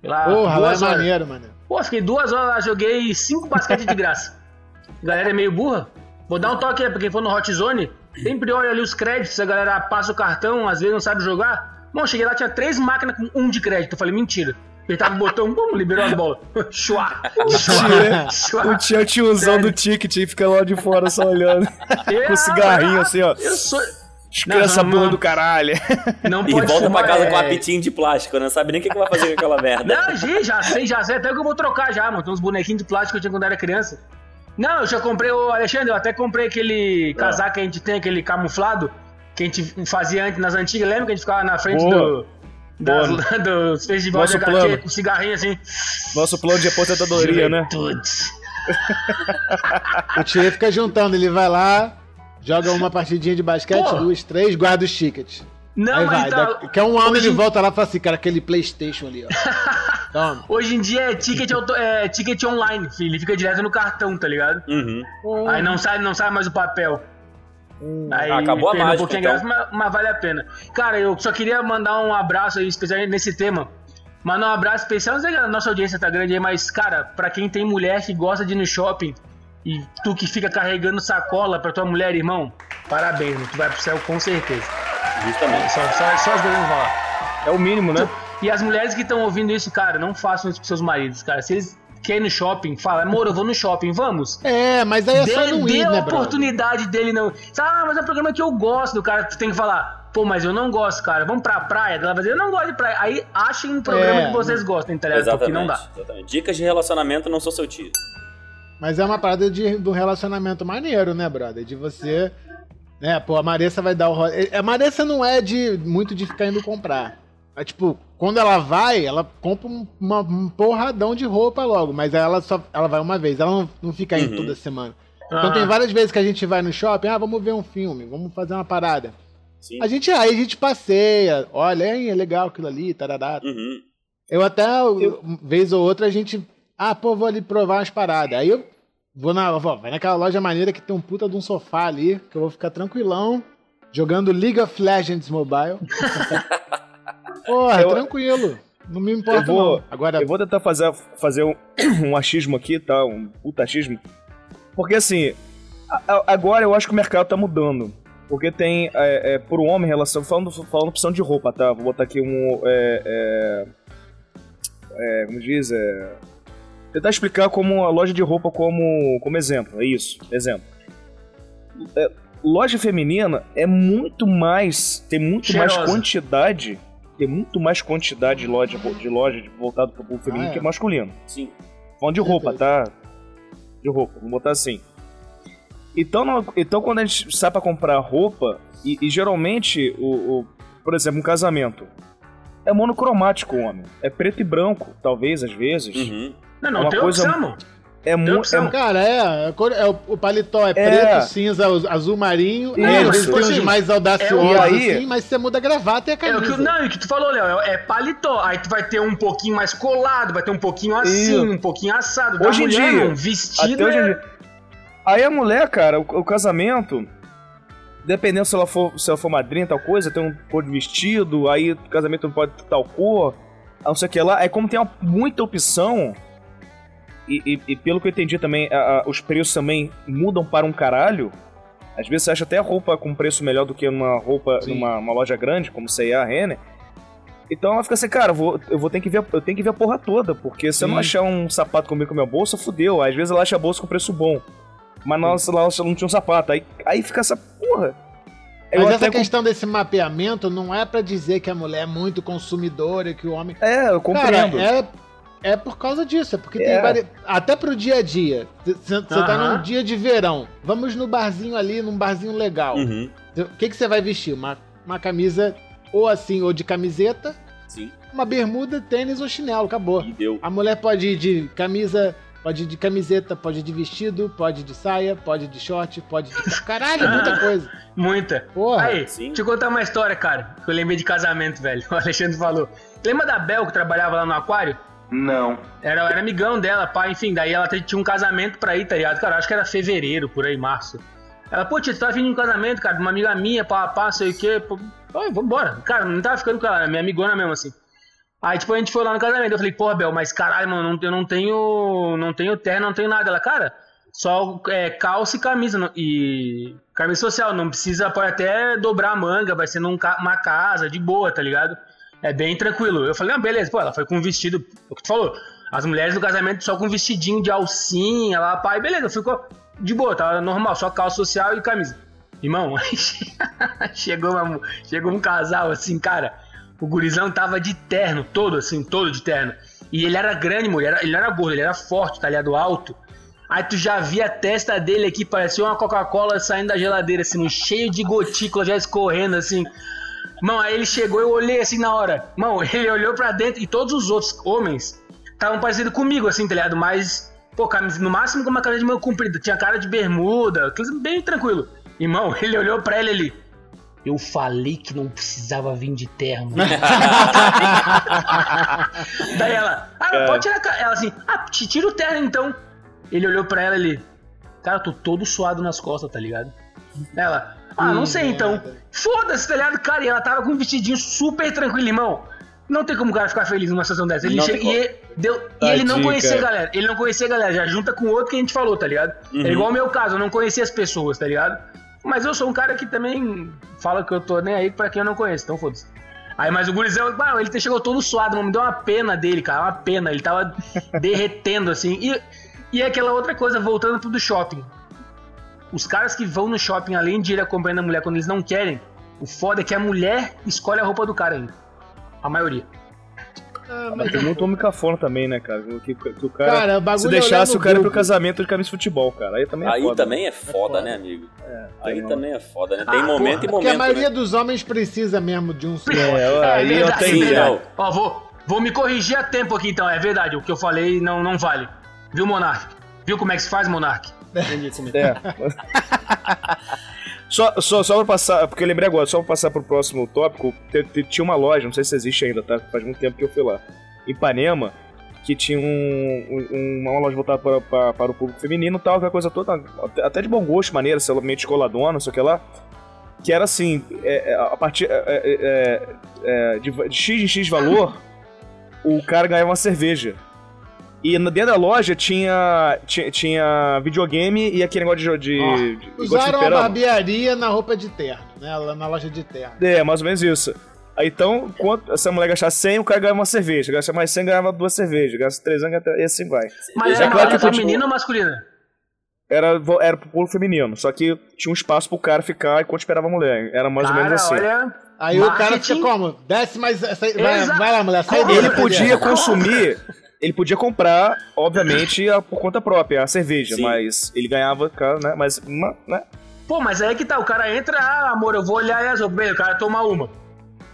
Lá Porra, lá é maneiro, mano. Pô, fiquei duas horas lá, joguei cinco basquete de graça. A galera é meio burra. Vou dar um toque aí pra quem for no Hot Zone. Sempre olha ali os créditos, a galera passa o cartão, às vezes não sabe jogar. Bom, cheguei lá, tinha três máquinas com um de crédito. Eu falei, mentira. Apertava o botão, bum, liberou as bolas. Chua, chua, chua. O tio tiozão Sério. do ticket aí fica lá de fora só olhando. É, com cigarrinho assim, ó. Eu sou... Descansa a Não, porra do caralho. Não E pode volta fumar, pra casa com um é... apitinho de plástico, né? Não sabe nem o que, que vai fazer com aquela merda. Não, gente, já sei, já sei. Até que eu vou trocar já, mano. Tem uns bonequinhos de plástico que eu tinha quando era criança. Não, eu já comprei, o Alexandre, eu até comprei aquele casaco que a gente tem, aquele camuflado, que a gente fazia antes nas antigas. Lembra que a gente ficava na frente Boa. do, das, dos festivais de Nosso HT com cigarrinho assim? Nosso plano de aposentadoria, né? Juventudes. O Tchê fica juntando, ele vai lá, joga uma partidinha de basquete, Pô. duas, três, guarda os tickets. Não, Aí mas vai, então, daqui- quer um ano hoje ele volta lá e fala assim, cara, aquele Playstation ali, ó. Toma. Hoje em dia é ticket, auto- é ticket online, filho. Ele fica direto no cartão, tá ligado? Uhum. Aí não sai, não sai mais o papel. Aí Ah, acabou a mágica, um pouquinho então. graça, mas, mas vale a pena. Cara, eu só queria mandar um abraço aí, especialmente nesse tema. Mandar um abraço especial, não sei que a nossa audiência tá grande aí, mas, cara, pra quem tem mulher que gosta de ir no shopping e tu que fica carregando sacola pra tua mulher, irmão, parabéns, mano, tu vai pro céu com certeza. Justamente. Só, só, só as vão falar. É o mínimo, né? E as mulheres que estão ouvindo isso, cara, não façam isso pros seus maridos, cara. Se eles querem ir no shopping, fala, amor, eu vou no shopping, vamos. É, mas aí é só não dê ir, a né, brother? oportunidade dele não. Ah, mas é um programa que eu gosto do cara. Tu tem que falar, pô, mas eu não gosto, cara. Vamos pra praia. Ela vai dizer, eu não gosto de praia. Aí achem um programa É, que vocês gostem, tá ligado? Porque não dá. exatamente. Dicas de relacionamento, não sou seu tio. Mas é uma parada de, do relacionamento maneiro, né, brother? De você. Né, pô, a Maressa vai dar o. ro- A Maressa não é de muito de ficar indo comprar. Mas, tipo, quando ela vai, ela compra um, uma, um porradão de roupa logo. Mas aí ela só ela vai uma vez, ela não, não fica indo Uhum. toda semana. Então Ah. tem várias vezes que a gente vai no shopping, ah, vamos ver um filme, vamos fazer uma parada. Sim. A gente aí a gente passeia, olha, hein, é legal aquilo ali, tarará. Uhum. Eu até, uma vez ou outra, a gente. Ah, pô, vou ali provar umas paradas. Aí eu vou na. Vou, vai naquela loja maneira que tem um puta de um sofá ali, que eu vou ficar tranquilão, jogando League of Legends Mobile. Porra, Eu- tranquilo. Não me importa, Eu vou- não. Agora, Eu vou tentar fazer, fazer um, um achismo aqui, tá? Um puta achismo. Porque assim, a- a- agora eu acho que o mercado tá mudando. Porque tem, é, é, por homem, em relação. Falando, falando opção de roupa, tá? Vou botar aqui um. É, é, é, como diz? É, tentar explicar como a loja de roupa como, como exemplo. É isso, exemplo. É, loja feminina é muito mais. Tem muito mais Cheirosa. quantidade. Tem muito mais quantidade de loja, de loja voltado para o público feminino Ah, é. que masculino. Sim. Falando de roupa, tá? De roupa, vamos botar assim. Então, não- então quando a gente sai pra comprar roupa, e, e geralmente, o, o- por exemplo, um casamento, é monocromático o homem. É preto e branco, talvez, às vezes. Uhum. Não, não, É uma tem coisa- opção, mano. É muito. opção. cara, é, cor- é o, o paletó é, preto, cinza, az- azul marinho, e às Isso. vezes tem uns Assim, mais audaciosos é o- aí- assim, mas você muda a gravata e a É o que, camisa. não, e o que tu falou, Léo, é, é paletó. Aí tu vai ter um pouquinho mais colado, vai ter um pouquinho assim, um pouquinho assado. Da Hoje em dia, mano, vestido Até hoje em é... dia. Aí a mulher, cara, o, o casamento, dependendo se ela for, se ela for madrinha, tal coisa, tem um cor de vestido, aí o casamento não pode ter tal cor, a não sei o que lá. É como tem uma- muita opção, e, e- e pelo que eu entendi também, a- a- os preços também mudam para um caralho. Às vezes você acha até a roupa com preço melhor do que uma roupa Sim. numa uma loja grande, como C&A, Renner. Então ela fica assim, cara, eu vou, eu vou ter que ver, eu tenho que ver a porra toda, porque se eu não Sim. achar um sapato comigo com a minha bolsa, fudeu. Às vezes ela acha a bolsa com preço bom. Mas nossa, ela acha- não tinha um sapato. Aí, aí fica essa porra. Eu Mas essa com- questão desse mapeamento não é pra dizer que a mulher é muito consumidora, que o homem. É, eu compreendo. Cara, é, é por causa disso. É porque É. tem várias. Até pro dia a dia. Você tá num dia de verão. Vamos no barzinho ali, num barzinho legal. Uhum. O que, que você vai vestir? Uma, uma camisa ou assim, ou de camiseta, Sim. Uma bermuda, tênis ou chinelo, acabou. E deu. A mulher pode ir de camisa, pode ir de camiseta, pode ir de vestido, pode ir de saia, pode ir de short, pode ir de. Caralho, muita coisa. Muita. Porra. Aí, sim. deixa eu contar uma história, cara, que eu lembrei de casamento, velho. O Alexandre falou. Lembra da Bel que trabalhava lá no aquário? Não. Era, era amigão dela, pá, enfim, daí ela tinha um casamento pra ir, tá ligado? Cara, acho que era fevereiro, por aí, março. Ela, pô, tia, tu tá vindo um casamento, cara, de uma amiga minha, pá, pá, sei o quê. Pô, Pô, vambora. Cara, não tava ficando com ela, minha amigona mesmo, assim. Aí, tipo, a gente foi lá no casamento. Eu falei, porra, Bel, mas caralho, mano, eu não tenho. Não tenho terno, não tenho nada. Ela, cara, só é, calça e camisa. não- E. Camisa social, não precisa, pode até dobrar a manga, vai ser numa uma casa, de boa, tá ligado? É bem tranquilo. Eu falei, não, beleza, pô, ela foi com um vestido. O que tu falou? As mulheres do casamento só com vestidinho de alcinha lá, pai, beleza, ficou de boa, tava normal, só calça social e camisa. Irmão, chegou, uma- chegou um casal assim, cara. O gurizão tava de terno, todo assim, todo de terno. E ele era grande, mulher, ele era gordo, ele era forte, tá ligado? Alto. Aí tu já via a testa dele aqui, parecia uma Coca-Cola saindo da geladeira, assim, cheio de gotícula já escorrendo, assim. Mão, aí ele chegou, eu olhei assim na hora. Mão, ele olhou pra dentro e todos os outros homens estavam parecidos comigo, assim, tá ligado? Mas, pô, camisa, no máximo com uma camisa de manga comprida. Tinha cara de bermuda, bem tranquilo. Irmão, ele olhou pra ele ali. Eu falei que não precisava vir de terno. Daí ela, ah, É. pode tirar a ca-" Ela assim, ah, te tira o terno então. Ele olhou pra ela ali. Cara, eu tô todo suado nas costas, tá ligado? Ela, ah, não sei então. Foda-se, tá ligado? Cara, e ela tava com um vestidinho super tranquilo, irmão. Não tem como o cara ficar feliz numa situação dessa. Ele chega, e, ele, deu, e ele não conhecia a galera. Ele não conhecia a galera. Já junta com o outro que a gente falou, tá ligado? É igual o meu caso, eu não conhecia as pessoas, tá ligado? Mas eu sou um cara que também fala que eu tô nem aí pra quem eu não conheço, então foda-se. Aí, mas o gurizão, mano, ele chegou todo suado, mano, me deu uma pena dele, cara, uma pena. Ele tava derretendo, assim. E, e aquela outra coisa, voltando pro do shopping. Os caras que vão no shopping, além de ir acompanhando a mulher quando eles não querem, o foda é que a mulher escolhe a roupa do cara ainda. A maioria. Ah, Mas mas tem muito homem cafona também, né, cara? Que, que o cara. Cara, o se é deixasse o cara ir pro casamento de camisa de futebol, cara. Aí também é Aí foda. também é foda, foda. né, amigo? É, Aí também é foda, né? Tem Ah, momento e Porque momento. a maioria né? dos homens precisa mesmo de um suporte. É, aí eu tenho. Ó, vou, vou me corrigir a tempo aqui então, é verdade. O que eu falei não, não vale. Viu, Monark? Viu como é que se faz, Monark? Entendi é. É. só, só, só pra passar, porque eu lembrei agora, só pra passar pro próximo tópico, tinha uma loja, não sei se existe ainda, tá? Faz muito tempo que eu fui lá. Em Ipanema, que tinha um, um- uma loja voltada para, para, para o público feminino e tal, aquela coisa toda, até- de bom gosto, maneira, sei lá, meio descoladona, não sei o que lá. Que era assim, é, é, a partir é, é, é, de, de X em X valor, o cara ganhava uma cerveja. E dentro da loja tinha, tinha, tinha videogame e aquele negócio de. de, Ó, de, de Usaram a fliperama. barbearia na roupa de terno, né? Na loja de terno. É, mais ou menos isso. Aí então, quanto essa mulher gastar 100, o cara ganhava uma cerveja. Gasta mais 100, ganhava duas cervejas. Gasta 300, ganhava- e assim vai. Mas Já era claro uma que loja futebol- feminina ou masculina? Era, era pro público feminino. Só que tinha um espaço pro cara ficar enquanto esperava a mulher. Era mais ou Cara, menos assim. olha... Aí o cara Marketing. fica como? Desce mais. Essa, vai, vai lá, mulher, sai Ele dele. Ele cadê? podia consumir. Ele podia comprar, obviamente, a- por conta própria, a cerveja, Sim. mas ele ganhava, né? Mas, uma, né? Pô, mas aí que tá, o cara entra, ah, amor, eu vou olhar as roupas, o cara toma uma.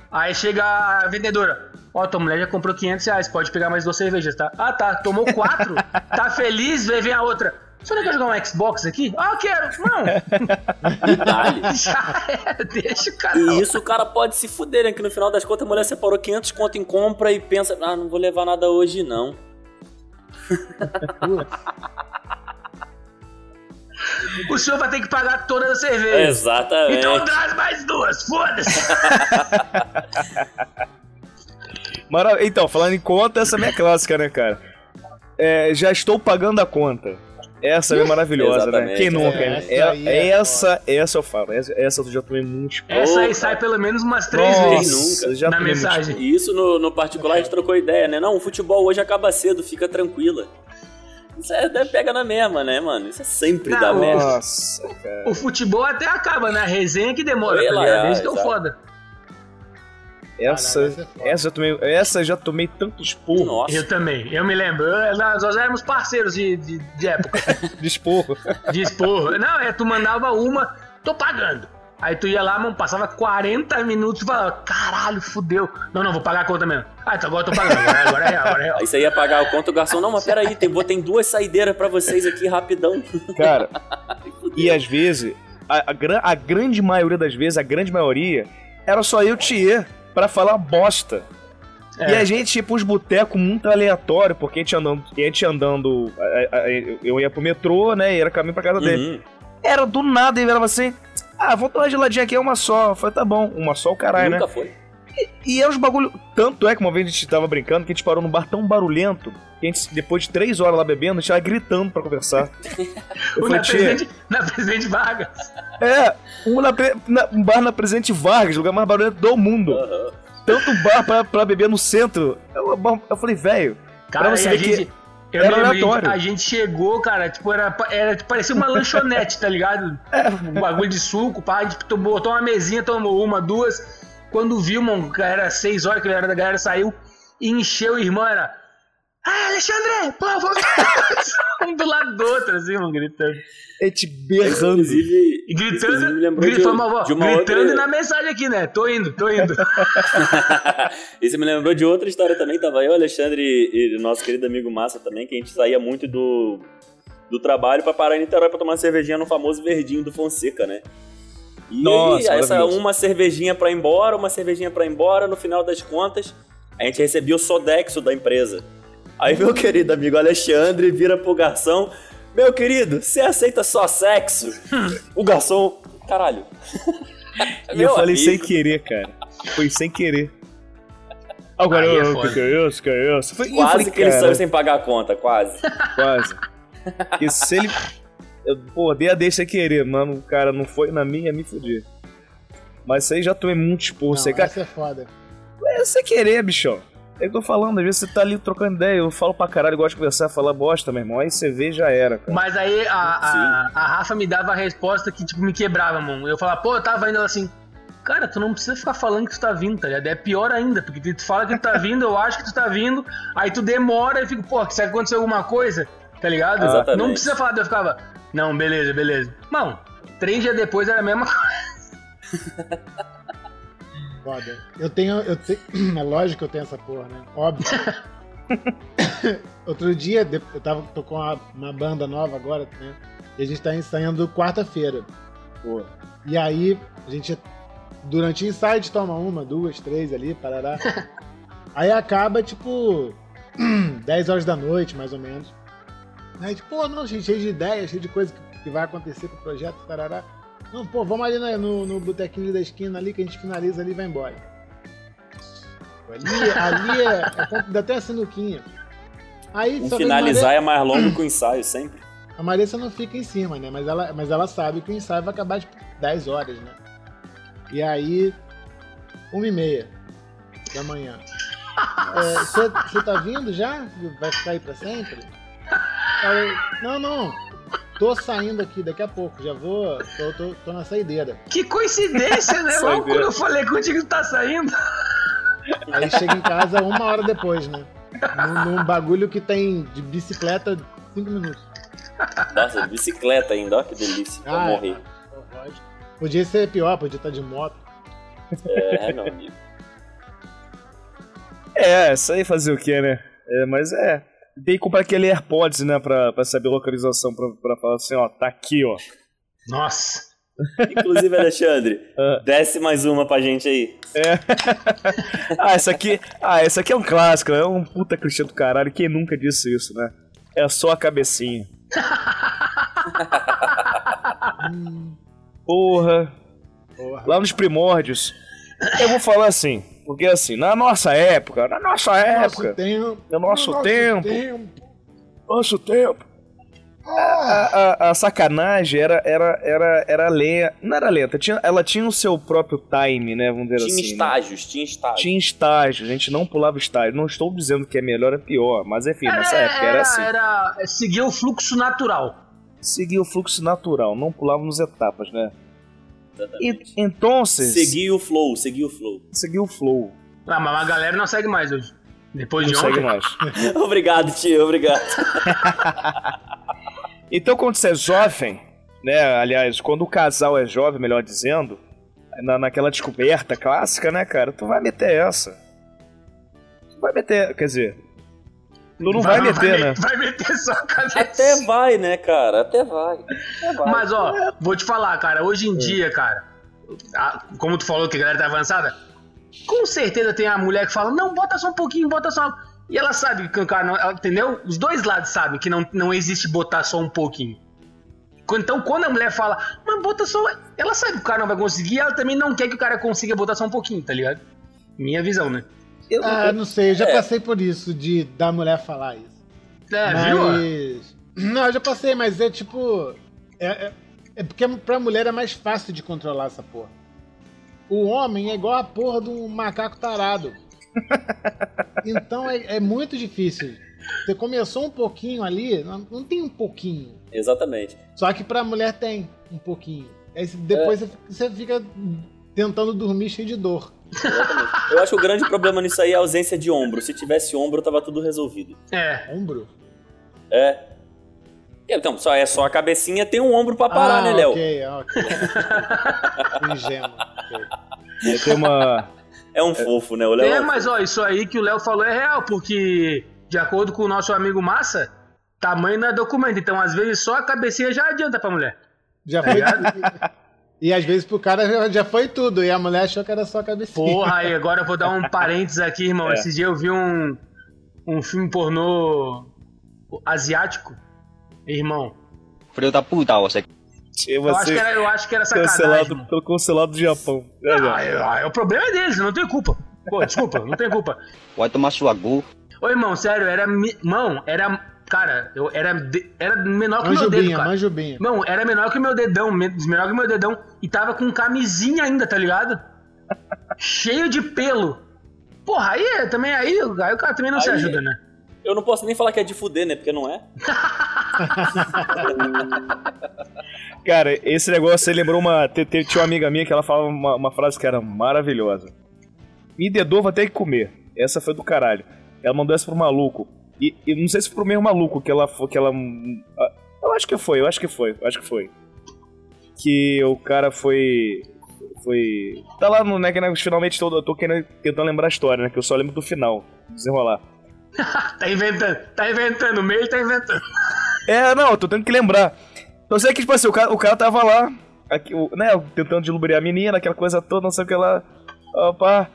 Aí chega a vendedora, ó, tua mulher já comprou 500 reais, pode pegar mais duas cervejas, tá? Ah, tá, tomou quatro, tá feliz, vem, vem a outra. Você não quer jogar um Xbox aqui? Ah, eu quero. Não, Detalhe. já era, deixa o cara. E isso o cara pode se fuder, né? Que no final das contas a mulher separou 500 conto em compra e pensa, ah, não vou levar nada hoje não. O senhor vai ter que pagar todas as cervejas. Exatamente. Então traz mais duas, foda-se. Então, falando em conta, essa é a minha clássica, né, cara? É, já estou pagando a conta. Essa é maravilhosa, né? Quem nunca, É, né? essa É- é essa, essa eu falo. Essa, essa eu já tomei muito Essa aí sai pelo menos umas três Nossa, vezes nunca? já na tomei mensagem. E isso no, no particular a gente trocou ideia, né? Não, o futebol hoje acaba cedo, fica tranquila. Isso é, deve pega na mesma, né, mano? Isso é sempre Não, da o- merda. Nossa, cara. O futebol até acaba, né? A resenha que demora, tá Ela ligado? é, Esse que é o foda. Essa, é foda. essa, eu tomei, essa já tomei tanto esporro. Nossa. Eu também, eu me lembro. Eu- nós, nós éramos parceiros de, de, de época, De esporro. de esporro. Não, é, tu mandava uma, tô pagando. Aí tu ia lá, mano, passava 40 minutos e falava, caralho, fudeu. Não, não, vou pagar a conta mesmo. Ah, então agora eu tô pagando, agora, agora é real, agora é real. Aí você ia pagar o conto, o garçom, não, mas peraí, tem, tem duas saideiras pra vocês aqui, rapidão. Cara, e às vezes, a, a, a grande maioria das vezes, a grande maioria, era só eu Thier pra falar bosta. É. E a gente ia pros botecos muito aleatório, porque a gente andando, a gente andando a- a- eu ia pro metrô, né, e era caminho pra casa dele. Uhum. Era do nada, ele virava assim, ah, vou tomar geladinha aqui, é uma só. Eu falei, tá bom, uma só o caralho, né? Nunca foi. E é os bagulho. Tanto é que uma vez a gente tava brincando que a gente parou num bar tão barulhento que a gente, depois de três horas lá bebendo, a gente tava gritando pra conversar. Eu O falei, na, presidente, na Presidente Vargas. é, um, na, na- um bar na Presidente Vargas, lugar mais barulhento do mundo. Aham. Tanto bar pra, pra beber no centro. Eu, eu falei, velho, Cara, Pra você a ver que gente. Eu era lembro, a a gente chegou, cara, tipo, era, era tipo, parecia uma lanchonete, tá ligado? Um bagulho de suco, pá, a gente tomou, botou uma mesinha, tomou uma, duas. Quando viu, mano, que era seis horas que a galera da galera saiu, e encheu o irmão, era. Ah, Alexandre, pô, vamos. um do lado do outro, assim, mano, gritando. a gente berrando. Inclusive, E inclusive gritando, me lembrou gritando, de, uma, de uma gritando outra... e na mensagem aqui, né? Tô indo, tô indo. Isso me lembrou de outra história também. Tava eu, Alexandre e, e nosso querido amigo Massa também, que a gente saía muito do, do trabalho pra parar em Niterói pra tomar uma cervejinha no famoso verdinho do Fonseca, né? E Nossa, aí, essa uma cervejinha pra ir embora, uma cervejinha pra ir embora, no final das contas, a gente recebia o Sodexo da empresa. Aí meu querido amigo Alexandre vira pro garçom, meu querido, você aceita só sexo? o garçom, caralho. E eu falei amigo. sem querer, cara. Foi sem querer. Agora, Aí é eu, foda. que que é isso, que é isso? Eu Quase falei, que ele cara, saiu sem pagar a conta, quase. Quase. Porque se ele. Eu, pô, dei a deixa sem querer, mano. O cara não foi na minha, me fudir. Mas isso aí já tomei muito expor. Não, Você, cara, essa é foda. é sem querer, bichão. É o que eu tô falando, às vezes você tá ali trocando ideia, eu falo pra caralho, gosto de conversar, falar bosta, meu irmão. Aí você vê já era, cara. Mas aí a, a, a Rafa me dava a resposta que, tipo, me quebrava, mano. Eu falava, pô, eu tava indo ela assim. Cara, tu não precisa ficar falando que tu tá vindo, tá ligado? É pior ainda, porque tu fala que tu tá vindo, eu acho que tu tá vindo, aí tu demora e fica, pô, se acontecer alguma coisa, tá ligado? Exatamente. Não precisa falar, eu ficava, não, beleza, beleza. Mano, três dias depois era a mesma coisa. Foda. Eu tenho. Eu te... É lógico que eu tenho essa porra, né? Óbvio. Outro dia, eu tava tô com uma, uma banda nova agora, né? E a gente tá ensaiando quarta-feira. Pô. E aí, a gente, durante o ensaio, a gente toma uma, duas, três ali, parará. aí acaba, tipo, 10 horas da noite, mais ou menos. Aí, tipo, pô, não, gente, cheio de ideias, cheio de coisa que, que vai acontecer com o projeto, tarará. Não, pô, vamos ali né, no, no botequinho da esquina ali, que a gente finaliza ali e vai embora. Ali, ali é, é dá até a sinuquinha. Aí, Um finalizar é mais longo que o ensaio, sempre. a Marissa não fica em cima, né? Mas ela, mas ela sabe que o ensaio vai acabar tipo 10 horas, né? E aí, 1 e meia da manhã. Você tá vindo já? Vai ficar aí pra sempre? Eu, não, não. Tô saindo aqui daqui a pouco. Já vou. Tô, tô, tô na saideira. Que coincidência, né, mano? Quando eu falei contigo que tu tá saindo. Aí chega em casa uma hora depois, né? Num, num bagulho que tem de bicicleta 5 minutos. Nossa, bicicleta ainda, ó que delícia. Vou Ah, morrer. é, lógico. Podia ser pior, podia estar de moto. É, meu amigo. É, isso aí fazer o quê, né? É, mas é. Tem que comprar aquele AirPods, né, pra, pra saber localização, pra, pra falar assim, ó, tá aqui, ó. Nossa. Inclusive, Alexandre, Ah. desce mais uma pra gente aí. Ah, essa aqui. Ah, essa aqui é um clássico, é um puta Cristiano do caralho. Quem nunca disse isso, né? É só a cabecinha. Porra. Porra. Lá nos primórdios. Eu vou falar assim, porque assim, na nossa época, na nossa época, Nosso tempo. no nosso nosso tempo, tempo. nosso tempo. A, a- a sacanagem era, era, era, era lenta. Não era lenta, tinha, ela tinha o seu próprio time, né? Vamos dizer Tinha assim. né? estágios, tinha estágios. Tinha estágio, a gente não pulava estágio. Não estou dizendo que é melhor ou pior, mas enfim, nessa época era assim. era seguir o fluxo natural. Seguia o fluxo natural, não pulávamos etapas, né? Exatamente. E, então, Segui o flow, segui o flow. seguia o flow. Ah, mas a galera não segue mais hoje. Depois Não de segue ontem. mais. obrigado, tio, obrigado. Então, quando você é jovem, né? Aliás, quando o casal é jovem, melhor dizendo, na, naquela descoberta clássica, né, cara? Tu vai meter essa. Tu vai meter, quer dizer. Tu não vai, meter, né? Vai meter só a cabeça. Até vai, né, cara? Até vai. Até vai. Mas, ó, vou te falar, cara, hoje em dia, cara, a- como tu falou que a galera tá avançada, com certeza tem a mulher que fala, não, bota só um pouquinho, bota só. E ela sabe que o cara não. ela- entendeu? Os dois lados sabem que não, não existe botar só um pouquinho. Então, quando a mulher fala, mas bota só. Ela sabe que o cara não vai conseguir, ela também não quer que o cara consiga botar só um pouquinho, tá ligado? Minha visão, né? Eu- Ah, não sei, eu já É. passei por isso, de da mulher falar isso. É, viu? mas. Não, eu já passei, mas é tipo. É, é, é porque pra mulher é mais fácil de controlar essa porra. O homem é igual a porra de um macaco tarado. Então é, é muito difícil. Você começou um pouquinho ali, não, não tem um pouquinho. Exatamente. Só que pra mulher tem um pouquinho. Aí depois você, você fica tentando dormir cheio de dor. Exatamente. Eu acho que o grande problema nisso aí é a ausência de ombro. Se tivesse ombro, tava tudo resolvido. É. Ombro? É. Então, só é só a cabecinha, tem um ombro pra parar, ah, né, Léo? Ok, ok. Ingênuo. ok. Aí tem uma. É um fofo, né? O Léo. É, mas ó, isso aí que o Léo falou é real, porque, de acordo com o nosso amigo Massa, tamanho não é documento. Então, às vezes, só a cabecinha já adianta pra mulher. Já foi. E às vezes pro cara já- foi tudo, e a mulher achou que era só a cabecinha. Porra, aí agora eu vou dar um parênteses aqui, irmão. É. Esse dia eu vi um, um filme pornô asiático. Irmão, Filho da puta, você. Se eu acho, que era, eu acho que era sacanagem. cancelado irmão. pelo consulado do Japão. Ah, é, é, o problema é deles, eu não tenho culpa. Pô, desculpa, não tenho culpa. Vai tomar sua gu. Ô, irmão, sério, era. Irmão, era. Cara, eu era, de- era menor que o meu dedo, Manjubinha, cara. manjubinha. Não, era menor que o meu dedão, me- menor que o meu dedão. E tava com camisinha ainda, tá ligado? Cheio de pelo. Porra, aí também aí, aí o cara também não se Aí- ajuda, né? Eu não posso nem falar que é de fuder, né? Porque não é. Cara, esse negócio aí lembrou uma. te- te- Tinha uma amiga minha que ela falava uma, uma frase que era maravilhosa. Me dedou, vai ter que comer. Essa foi do caralho. Ela mandou essa pro maluco. E, e não sei se foi pro mesmo maluco que ela foi. Que ela, ah, eu acho que foi, eu acho que foi, eu acho que foi. Que o cara foi. Foi. Tá lá no, né, que, né, finalmente tô, eu tô querendo, tentando lembrar a história, né? Que eu só lembro do final. Desenrolar. Tá inventando, tá inventando, o meio tá inventando. É, não, eu tô tendo que lembrar. Eu sei que, tipo assim, o cara, o cara tava lá, aqui, o- né, tentando de lubriar a menina, aquela coisa toda, não sei o que lá. Opa.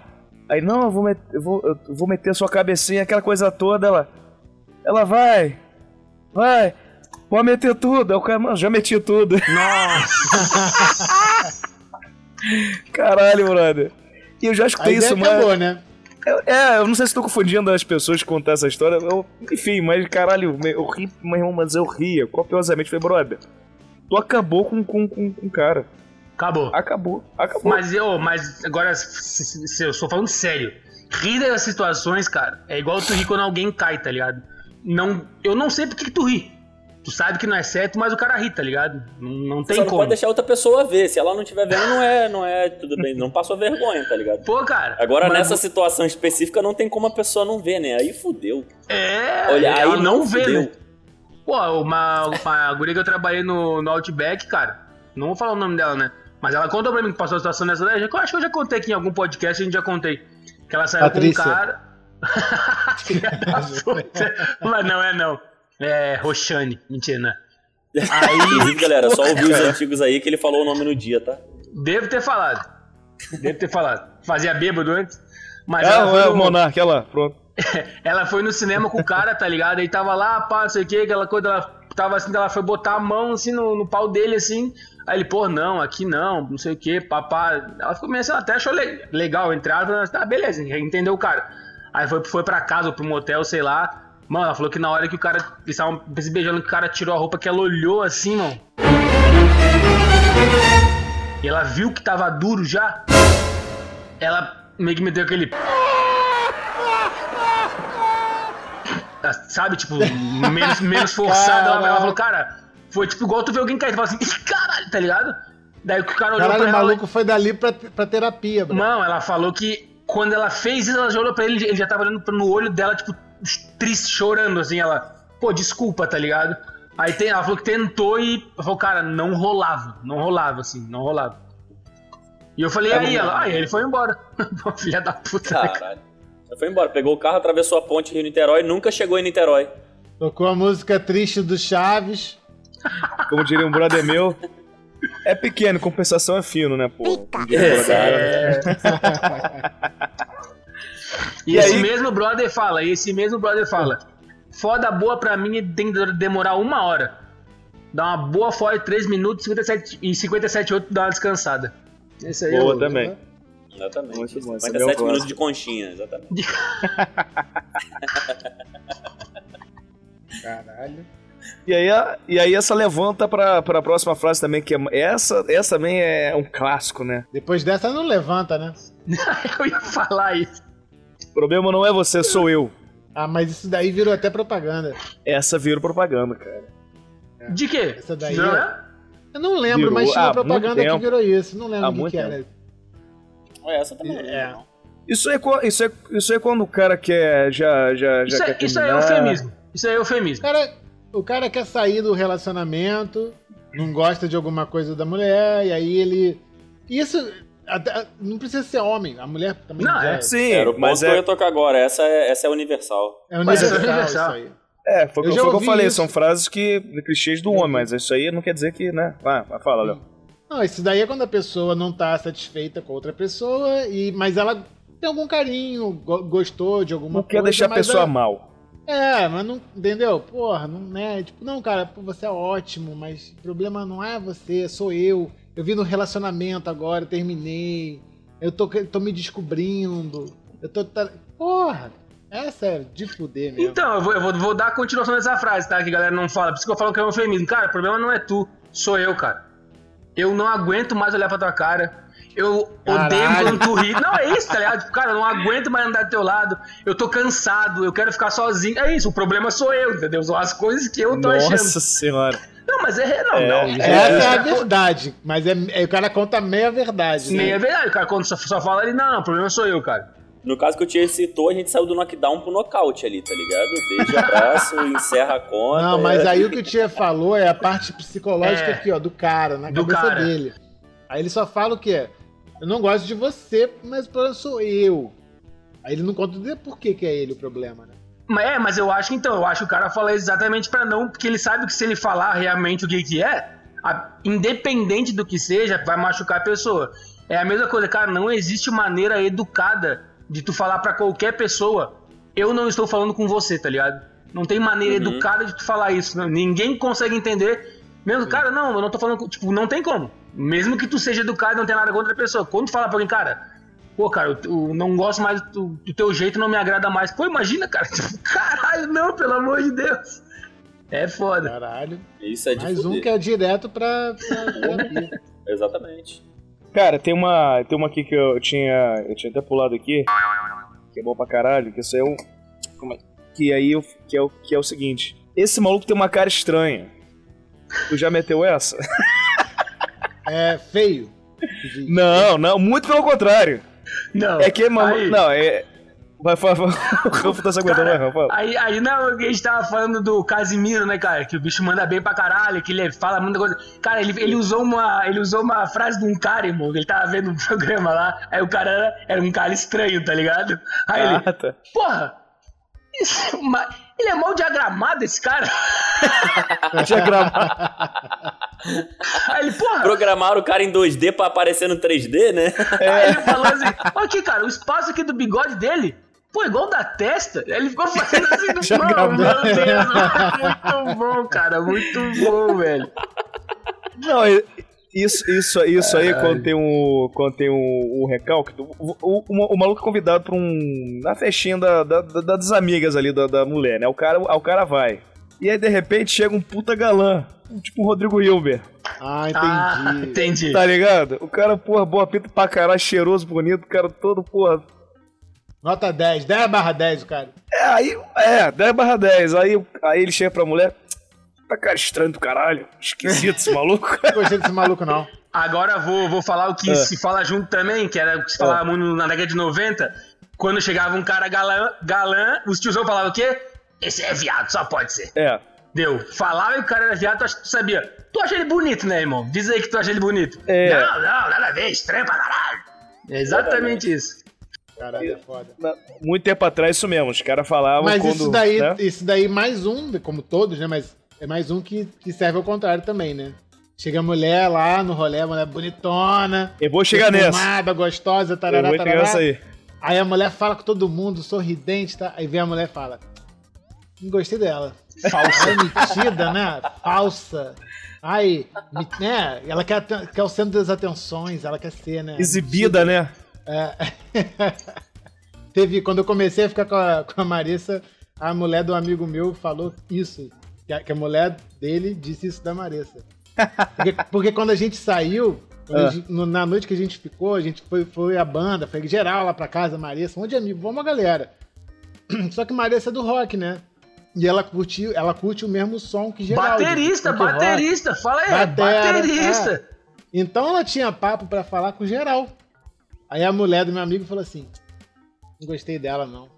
Aí, não, eu vou, met, eu vou, eu vou meter sua cabecinha, aquela coisa toda, ela. Ela vai. Vai. Pode meter tudo. O cara, mano, já meti tudo. Nossa, Caralho, brother. E eu já escutei isso, mas. acabou, né? Eu- É, eu não sei se tô confundindo as pessoas que contar essa história. eu- enfim, mas caralho, eu ri, meu irmão, mas eu ria copiosamente. Falei, brother, tu acabou com, com, com, com o cara. acabou. Acabou, acabou. Mas eu, mas agora, se, se- se eu estou falando sério, rir das situações, cara, é igual tu rir quando alguém cai, tá ligado? Não, eu não sei por que tu ri. Tu sabe que não é certo, mas o cara ri, tá ligado? Não, não tem Só não como. pode deixar outra pessoa ver. Se ela não estiver vendo, não é, não é tudo bem. Não passou vergonha, tá ligado? Pô, cara. Agora, mas- nessa situação específica, não tem como a pessoa não ver, né? Aí fudeu. É, Olha, aí não não vê, fudeu. né? Pô, uma, uma guria que eu trabalhei no, no Outback, cara, não vou falar o nome dela, né? Mas ela contou pra mim que passou a situação dessa daí. Eu acho que eu já contei aqui em algum podcast, a gente já contei. Que ela saiu Patrícia. com um cara. Mas não é não. É Roxane. Mentira, né? Aí, Inclusive, galera, só ouvir os antigos aí que ele falou o nome no dia, tá? devo ter falado. Devo ter falado. Fazia bêbado antes. Mas É, ela, é foi o no, Monark, olha lá, pronto. ela foi no cinema com o cara, tá ligado? Aí tava lá, pá, não sei o que, aquela coisa, ela tava assim, ela foi botar a mão assim no, no pau dele, assim. Aí ele, pô, não, aqui não, não sei o que, papá. Ela ficou meio assim, ela até achou le- legal, entre aspas, tá, beleza, entendeu o cara. Aí foi, foi pra casa ou pro motel, sei lá. Mano, ela falou que na hora que o cara. Eles estavam se beijando, que o cara tirou a roupa, que ela olhou assim, mano. E ela viu que tava duro já. Ela meio que me deu aquele. Sabe, tipo, menos, menos forçado. Ela, ela falou, cara, foi tipo igual tu ver alguém cair. Tu fala assim, "Ih, caralho, tá ligado? Daí que o cara olhou Caralho, pra o ela. maluco foi dali pra, pra terapia, bro. Não, ela falou que quando ela fez isso, ela já olhou pra ele, ele já tava olhando no olho dela, tipo, triste, chorando, assim, ela, pô, desculpa, tá ligado? Aí tem, ela falou que tentou e falou, cara, não rolava, não rolava, assim, não rolava. E eu falei, aí, ela, ah, ele foi embora. Filha da puta. né, cara? Caralho. Já foi embora, pegou o carro, atravessou a ponte Rio-Niterói e nunca chegou em Niterói. Tocou a música triste do Chaves. Como diria um brother meu. É pequeno, compensação é fino, né, pô? E, E esse aí- mesmo brother fala, e esse mesmo brother fala, foda boa pra mim tem que demorar uma hora. Dá uma boa foda de 3 minutos 57, e 57 outros dá uma descansada. Esse aí é Boa o- também. Exatamente. Muito bom, esse é 57 meu minutos gosto. de conchinha, exatamente. Caralho. E aí, e aí essa levanta pra, pra próxima frase também, que é, essa, essa também é um clássico, né? Depois dessa não levanta, né? Eu ia falar isso. O problema não é você, sou eu. Ah, mas isso daí virou até propaganda. Essa vira propaganda, cara. De quê? Essa daí Não é- é? Eu não lembro, Virou- mas tinha ah, propaganda que virou isso. Não lembro o que, que era. Ué, essa também. É. não. Isso é, isso, é, isso é quando o cara quer já, já, já Isso, é, quer isso é eufemismo. Isso é O eufemismo. cara, o cara quer sair do relacionamento, não gosta de alguma coisa da mulher, e aí ele. Isso até- não precisa ser homem, a mulher também Não, já é. Sim, Era o ponto mas que eu é, ia tocar agora. Essa é, essa é universal. É Mas é universal, universal. isso aí. é, foi o que eu falei, isso. são frases que clichês do homem, mas isso aí não quer dizer que, né? Vai, vai fala, Léo. Não, isso daí é quando a pessoa não tá satisfeita com outra pessoa, e, mas ela tem algum carinho, go- gostou de alguma Não coisa. quer deixar a pessoa ela- mal. É, mas não. Entendeu? Porra, não né? Tipo, não, cara, você é ótimo, mas o problema não é você, sou eu. Eu vi no relacionamento agora, terminei. Eu tô, tô me descobrindo. Eu tô. Porra, essa é de fuder mesmo. Então, eu vou, eu vou, dar a continuação dessa frase, tá? Que a galera não fala. Por isso que eu falo que é um eufemismo. Cara, o problema não é tu, sou eu, cara. Eu não aguento mais olhar pra tua cara. Eu odeio Caralho. quando tu ri. Não, é isso, tá ligado? Tipo, cara, eu não aguento mais andar do teu lado. Eu tô cansado, eu quero ficar sozinho. É isso, o problema sou eu, entendeu? São as coisas que eu tô achando. Nossa senhora. Não, mas é. Não, É, não. isso Essa é a verdade, mas é, é- o cara conta meia verdade. né? É verdade, o cara quando só, só fala ali, não, não, o problema sou eu, cara. No caso que o Tia citou, a gente saiu do knockdown pro nocaute ali, tá ligado? Beijo, abraço, encerra a conta. Não, mas é. aí o que o Tia falou é a parte psicológica É. aqui, ó, do cara, na Do cabeça cara. dele. Aí ele só fala o quê? Eu não gosto de você, mas o problema sou eu. Aí ele não conta de por que, que é ele o problema, né? Mas é, mas eu acho que então, eu acho que o cara fala exatamente pra não, porque ele sabe que se ele falar realmente o que que é, a- independente do que seja, vai machucar a pessoa. É a mesma coisa, cara, não existe maneira educada de tu falar pra qualquer pessoa, eu não estou falando com você, tá ligado? Não tem maneira Uhum. educada de tu falar isso, não. ninguém consegue entender. Mesmo, cara, não, eu não tô falando, com- tipo, não tem como. Mesmo que tu seja educado e não tenha nada contra a pessoa. Quando tu fala pra alguém, cara, Pô, cara, eu, eu não gosto mais do, do teu jeito, não me agrada mais. Pô, imagina, cara. Tipo, caralho, não, pelo amor de Deus. É foda. Caralho. Isso é de Mais um que é direto pra, pra. Exatamente. Cara, tem uma, tem uma aqui que eu tinha, eu tinha até pulado aqui, que é bom pra caralho, que isso é um, como é- que aí eu, que é o que é o seguinte. Esse maluco tem uma cara estranha. Tu já meteu essa? É feio. Não, não, muito pelo contrário. Não. É que, mano, aí, não, é Vai, fala. O Rafa tá se aguentando, vai, Rafa. Aí, aí não, a gente tava falando do Casimiro, né, cara? Que o bicho manda bem pra caralho, que ele fala muita coisa. Cara, ele, ele, usou, uma, ele usou uma frase de um cara, irmão, que ele tava vendo um programa lá. Aí o cara era, era um cara estranho, tá ligado? Aí ele, Ah, tá. porra, isso é uma- ele é mal diagramado, esse cara. Diagramado. Aí ele, porra, Programaram o cara em 2D pra aparecer no 3D, né? Aí ele falou assim: Olha aqui, cara, o espaço aqui do bigode dele, pô, igual da testa. Aí ele ficou fazendo assim do mano, meu Deus, muito bom, cara, muito bom, velho. Não, isso, isso, isso aí, quando tem um, quando tem um, um recalque, o, o, o- o maluco é convidado pra um. na festinha da, da- da- das amigas ali da, da mulher, né? O cara, o cara vai. E aí, de repente, chega um puta galã, tipo o Rodrigo Hilber, Ah, Ah, entendi. entendi. tá ligado? O cara, porra, boa pinta pra caralho, cheiroso, bonito, o cara todo, porra. Nota 10, 10 barra 10, o cara. É, aí, é, 10 barra 10. Aí, aí ele chega pra mulher, tá cara estranho do caralho, esquisito esse maluco. Não gostei desse maluco, não. Agora vou, vou falar o que É. se fala junto também, que era o que se falava muito na década de 90. Quando chegava um cara galã, galã os tiozão falavam o quê? Esse é viado, só pode ser. É. Deu. Falava e o cara era viado, tu acha tu sabia. Tu acha ele bonito, né, irmão? Diz aí que tu acha ele bonito. É. Não, não, nada a ver, estranho pra caralho. É exatamente isso. Caralho, é foda. Muito tempo atrás, isso mesmo. Os caras falavam Mas quando. isso daí, né? isso daí mais um, como todos, né? Mas é mais um que, que serve ao contrário também, né? Chega a mulher lá no rolê, a mulher bonitona, Eu vou chegar nessa. gostosa, Eu tarará, vou chegar tarará. nessa aí. Aí a mulher fala com todo mundo, sorridente, tá? Aí vem a mulher e fala: Não gostei dela. Falsa. É metida, né? Falsa. Ai, me- né? Ela quer, quer o centro das atenções, ela quer ser, né? Exibida, né? Teve, quando eu comecei a ficar com a, com a Marissa, a mulher do amigo meu falou isso. Que a, que a mulher dele disse isso da Marissa. Porque, porque quando a gente saiu, Ah. gente- no- na noite que a gente ficou, a gente foi, foi a banda, foi geral lá pra casa, Marissa, um monte de amigo, vamos a galera. Só que Marissa é do rock, né? E ela curte, ela curte o mesmo som que geral. baterista, de punk rock. baterista. Fala aí, Batera, baterista. Então ela tinha papo pra falar com geral. Aí a mulher do meu amigo falou assim: Não gostei dela, não.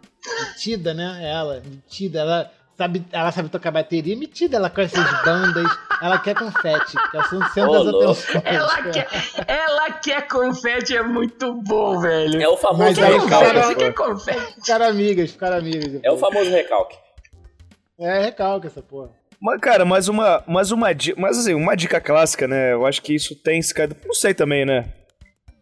Metida, né? Ela, metida. Ela sabe, ela sabe tocar bateria, metida. Ela com essas bandas. Ela quer confete, quer ser um centro das atenções. Ela quer, ela quer confete, é muito bom, velho. É o famoso Mas recalque. cara- confete, você quer confete. Ficaram amigas, ficaram amigas. É o famoso recalque. É, recalca essa porra. Mas, cara, mais uma, mais uma dica. Mas assim, uma dica clássica, né? Eu acho que isso tem esse cara. Não sei também, né?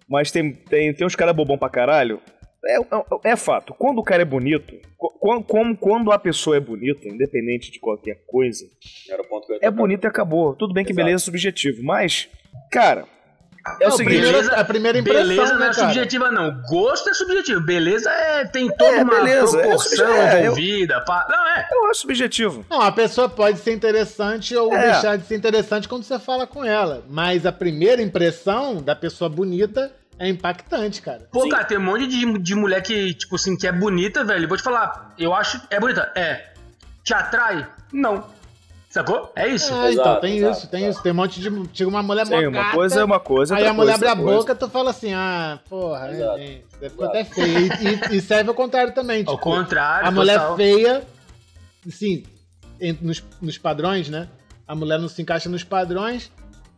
Mas tem, tem, tem uns caras bobão pra caralho. É, é, é fato. Quando o cara é bonito, co- como, quando a pessoa é bonita, independente de qualquer coisa, Era o ponto que eu ia é bonito e acabou. Tudo bem que Exato. beleza é subjetivo. Mas, cara, é o Não, seguinte. primeiro- a primeira impressão, beleza não né, é cara? subjetiva, não. Gosto é subjetivo. Beleza é, tem toda É, uma beleza, é proporção é, eu- envolvida. pá. Não, é. Eu acho subjetivo. Não, a pessoa pode ser interessante ou É. deixar de ser interessante quando você fala com ela. Mas a primeira impressão da pessoa bonita é impactante, cara. Pô, Sim. cara, tem um monte de, de mulher que, tipo assim, que é bonita, velho. Vou te falar, eu acho. É bonita? É. Te atrai? Não. Sacou? É isso. É, então, Exato, tem exato, isso, tem exato. isso. Tem um monte de. Chega uma mulher Sim, mó uma coisa é uma coisa. Aí a mulher coisa é abre a coisa. boca, tu fala assim, ah, porra, é, é, ficou até feio. E, e- serve ao contrário também. Ao tipo, contrário, a mulher total. feia, assim, nos, nos padrões, né? A mulher não se encaixa nos padrões,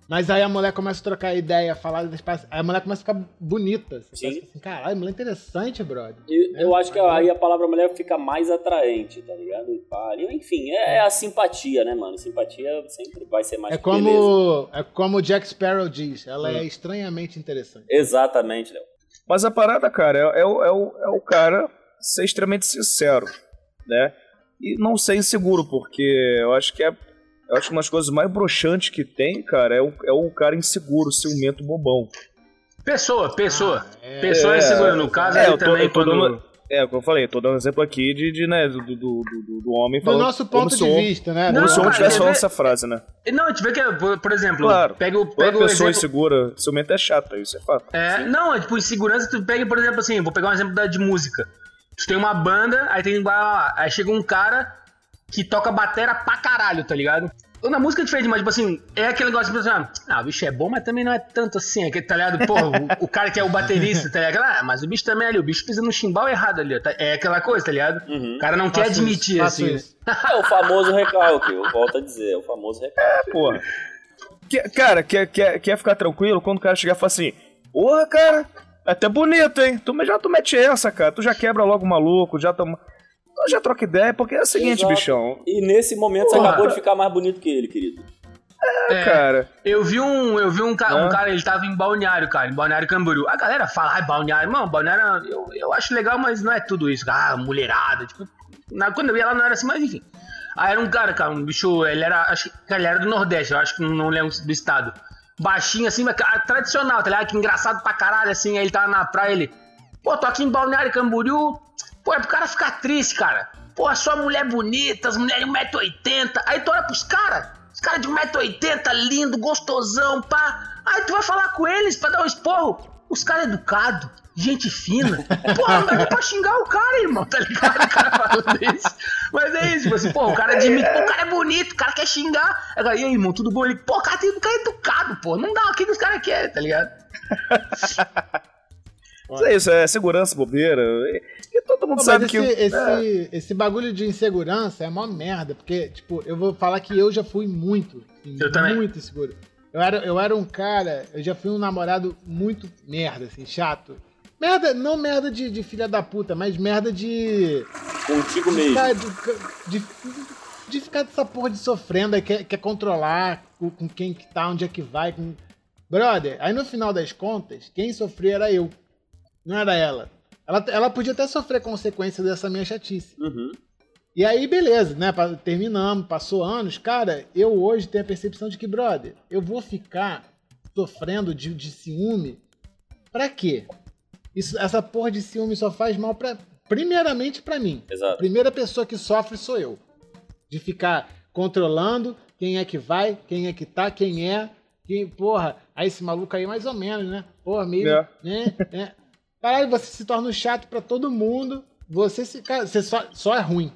mas aí a mulher começa a trocar ideia, falar aí a mulher começa a ficar bonita. Você Sim. assim, caralho, mulher interessante, brother. E eu acho que aí a palavra mulher fica mais atraente, tá ligado? E Enfim, é, é a simpatia, né, mano? Simpatia sempre vai ser mais É que beleza. como, é como o Jack Sparrow diz, ela Hum. é estranhamente interessante. Exatamente, Léo. Mas a parada, cara, é, é o, é, o, é o cara ser extremamente sincero, né? E não ser inseguro, porque eu acho que é. Eu acho que uma das coisas mais broxantes que tem, cara, é o, é o cara inseguro, ciumento bobão. Pessoa, pessoa. é. pessoa é, É, segura. No caso, é, eu tô- também, eu tô quando. dando- É, o que eu falei, tô dando exemplo aqui de, de, né, do, do, do, do- do homem Do falando. nosso como ponto de homem- vista, né? Como Não, se o homem estivesse falando essa frase, né? Não, a gente vê que, por, por exemplo, Claro. pega, o- pega o pessoa exemplo. insegura, ciumento é chata, isso é fato. É, não, é tipo, insegurança, tu pega, por exemplo, assim, vou pegar um exemplo da, de música. Tu tem uma banda, aí tem ah, aí chega um cara que toca batera pra caralho, tá ligado? Na música é diferente, mas, tipo assim, é aquele negócio, tipo assim, ah, o bicho é bom, mas também não é tanto assim, aquele, tá ligado? Porra, o, o cara que é o baterista, tá ligado? Ah, mas o bicho também é ali, o bicho pisa no chimbal errado ali, ó, tá- é aquela coisa, tá ligado? Uhum. O cara não quer Faço admitir, isso, faço assim. isso. É o famoso recalque, eu volto a dizer, é o famoso recalque. Porra. Que- cara, quer, quer, quer ficar tranquilo quando o cara chegar e falar assim: Porra, cara, é até bonito, hein? Tu, já tu mete essa, cara. Tu já quebra logo o maluco, já toma. Tu já troca ideia, porque é o seguinte, Exato. bichão. E nesse momento você Porra. acabou de ficar mais bonito que ele, querido. É, Cara, Eu vi um, eu vi um, ca- um cara, ele tava em Balneário, cara, em Balneário Camboriú. A galera fala, ai, Balneário, mano, Balneário, eu, eu acho legal, mas não é tudo isso. Ah, mulherada, tipo, na- quando eu ia lá não era assim, mas enfim. Aí era um cara, cara, um bicho, ele era, acho que ele era do Nordeste, eu acho que não, não lembro do estado. Baixinho assim, mas tradicional, tá ligado? Que engraçado pra caralho, assim, aí ele tava na praia, ele, pô, tô aqui em Balneário Camboriú, pô, é pro cara ficar triste, cara. Pô, só mulher bonita, as mulheres de 1,80m. Aí tu olha pros caras, os caras de 1,80m, lindo, gostosão, pá. Aí tu vai falar com eles pra dar um esporro. Os caras educados, gente fina. Porra, não dá pra xingar o cara, irmão, tá ligado? O cara falando isso. Mas é isso, tipo assim, pô, o cara admite, pô, o cara é bonito, o cara quer xingar. Aí, e aí, irmão, tudo bom? Ele, pô, o cara tem cara é educado, pô. Não dá, o que que os caras querem, tá ligado? Mas é isso, é segurança, bobeira. E, todo mundo Pô, sabe mas que. esse, é, esse, esse bagulho de insegurança é mó merda, porque, tipo, eu vou falar que eu já fui muito, assim, Eu também. muito inseguro. Eu era, eu era um cara, eu já fui um namorado muito merda, assim, chato. Merda, não merda de, de filha da puta, mas merda de. Contigo de mesmo. ficar, de, de, de ficar dessa porra de sofrendo, aí quer, quer controlar com, com quem que tá, onde é que vai. Com... Brother, aí no final das contas, quem sofria era eu, não era ela. Ela, ela podia até sofrer consequências dessa minha chatice. Uhum. E aí, beleza, né? Terminamos, passou anos. Cara, eu hoje tenho a percepção de que, brother, eu vou ficar sofrendo de, de ciúme pra quê? Isso, essa porra de ciúme só faz mal pra. Primeiramente pra mim. A Exato. primeira pessoa que sofre sou eu. De ficar controlando quem é que vai, quem é que tá, quem é. Quem, porra, aí esse maluco aí mais ou menos, né? Porra, meio. É. Né, né. Caralho, você se torna um chato pra todo mundo. Você se. Cara, você só, só é ruim.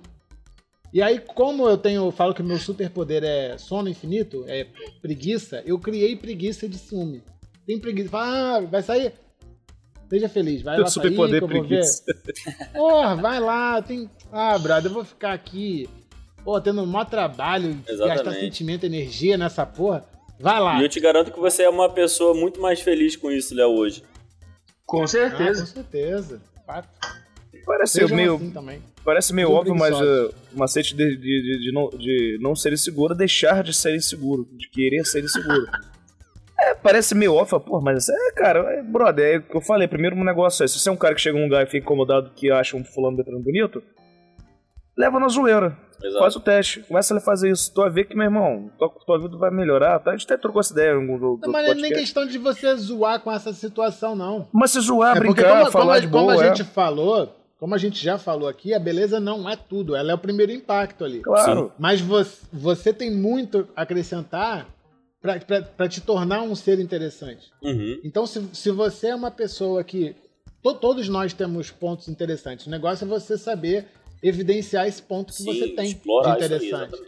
E aí, como eu tenho, eu falo que meu superpoder é sono infinito, é preguiça, eu criei preguiça de ciúme. Tem preguiça. Fala, ah, vai sair? Seja feliz, vai lá sair que superpoder eu vou ver. preguiça. Porra, vai lá, tem. Ah, brother, eu vou ficar aqui, pô, tendo um maior trabalho, Exatamente. gastar sentimento, energia nessa porra. Vai lá. E eu te garanto que você é uma pessoa muito mais feliz com isso, Léo, hoje. Com Ah, certeza. com certeza. Fato. Parece Sejam meio, assim também. parece meio óbvio, mas uh, o macete de, de, de, de não, de não ser inseguro é deixar de ser inseguro, de querer ser inseguro. É, parece meio óbvio, pô, mas é, cara, é, brother, é o que eu falei, primeiro um negócio é, se você é um cara que chega num lugar e fica incomodado que acha um fulano betando bonito, leva na zoeira. Exato. Faz o teste, começa a fazer isso. Tu vai ver que, meu irmão, tua, tua vida vai melhorar. Tá? A gente até trocou essa ideia em algum do, do Não, mas não é nem questão de você zoar com essa situação, não. Mas se zoar, É porque brincar, como, falar como, de como boa, a é. gente falou, como a gente já falou aqui, a beleza não é tudo, ela é o primeiro impacto ali. Claro. Mas você, você tem muito a acrescentar pra te tornar um ser interessante. Uhum. Então, se, se você é uma pessoa que. to- todos nós temos pontos interessantes. O negócio é você saber evidenciar esse ponto que você Sim, tem explorar de isso aí, interessante.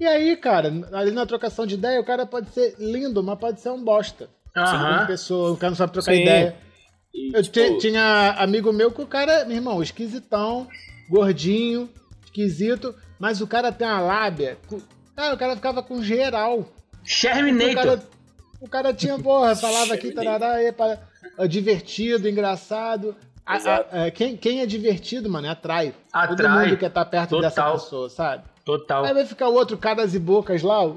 e aí, cara, ali na trocação de ideia, o cara pode ser lindo, mas pode ser um bosta. Uma Aham. pessoa, o cara não sabe trocar Sim. ideia. E, Eu tipo, ti- tinha amigo meu que o cara, meu irmão, esquisitão, gordinho, esquisito, mas o cara tem uma lábia. Cara, o cara ficava com geral. O Sherminator. cara, o cara tinha, porra, falava aqui, tarará, é divertido, engraçado. A- a- Exato. é, quem, quem é divertido, mano, atrai. Todo Atrai. mundo quer estar perto dessa Total. pessoa, sabe? Total. Aí vai ficar o outro caras e bocas lá, uh,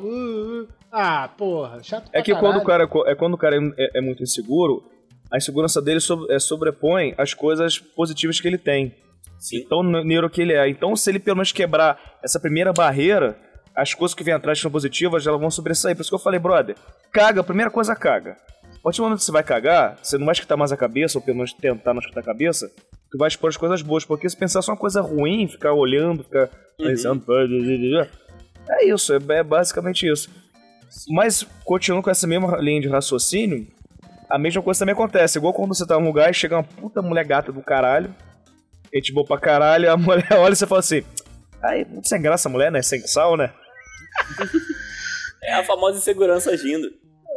uh. ah, porra, chato É pra que quando o caralho. cara é quando o cara é, é muito inseguro, a insegurança dele sobre- é, sobrepõe as coisas positivas que ele tem. Sim. Então, neuro que ele é. Então, se ele pelo menos quebrar essa primeira barreira, as coisas que vêm atrás que são positivas, elas vão sobressair. Por isso que eu falei, brother, caga, a primeira coisa caga. A partir do momento que você vai cagar, você não vai escutar mais a cabeça, ou pelo menos tentar não escutar a cabeça, tu vai expor as coisas boas. Porque se pensar só uma coisa ruim, ficar olhando, ficar analisando, é isso, é, é basicamente isso. Mas, continuando com essa mesma linha de raciocínio, a mesma coisa também acontece. Igual quando você tá num lugar e chega uma puta mulher gata do caralho, gente boa pra caralho, a mulher olha e você fala assim: ai, muito sem graça a mulher, né? Sem sal, né? É a famosa insegurança agindo.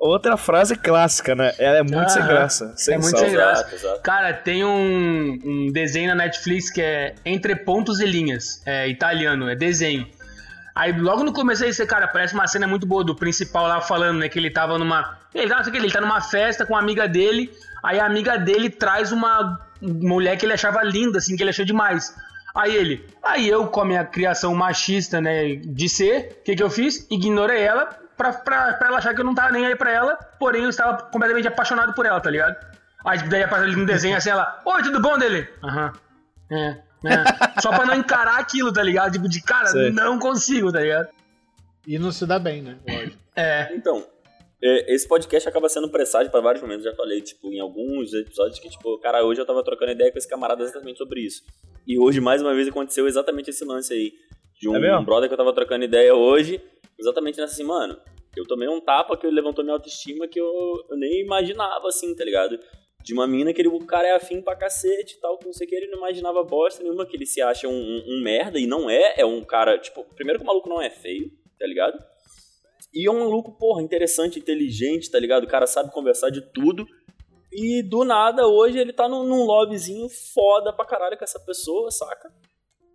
Outra frase clássica, né? Ela é muito sem Aham. graça. Sem É muito sal. sem graça. Exato, exato. Cara, tem um, um desenho na Netflix que é Entre Pontos e Linhas. É italiano, é desenho. Aí logo no começo aí você, cara, parece uma cena muito boa do principal lá falando, né? Que ele tava numa. Ele, tá, não sei o que, ele tá numa festa com a amiga dele. Aí a amiga dele traz uma mulher que ele achava linda, assim, que ele achou demais. Aí ele, aí eu, com a minha criação machista, né, de ser, o que que eu fiz? Ignorei ela pra, pra, pra ela achar que eu não tava nem aí pra ela, porém eu estava completamente apaixonado por ela, tá ligado? Aí daí aparece ali no desenho assim, ela, oi, tudo bom dele? Aham. É, é. Só pra não encarar aquilo, tá ligado? Tipo, de cara, Sei. não consigo, tá ligado? E não se dá bem, né? Lógico. É. Então, é, esse podcast acaba sendo presságio pra vários momentos. Já falei, tipo, em alguns episódios que, tipo, cara, hoje eu tava trocando ideia com esse camarada exatamente sobre isso. E hoje, mais uma vez, aconteceu exatamente esse lance aí. De um, É mesmo? brother que eu tava trocando ideia hoje, exatamente nessa assim, mano, eu tomei um tapa que levantou minha autoestima que eu, eu nem imaginava, assim, tá ligado? De uma mina que ele, o cara é afim pra cacete e tal, que não sei o que, ele não imaginava bosta nenhuma, que ele se acha um, um- um merda, e não é, é um cara, tipo, primeiro que o maluco não é feio, tá ligado? E é um maluco, porra, interessante, inteligente, tá ligado? O cara sabe conversar de tudo. E do nada, hoje ele tá num, num lobbyzinho foda pra caralho com essa pessoa, saca?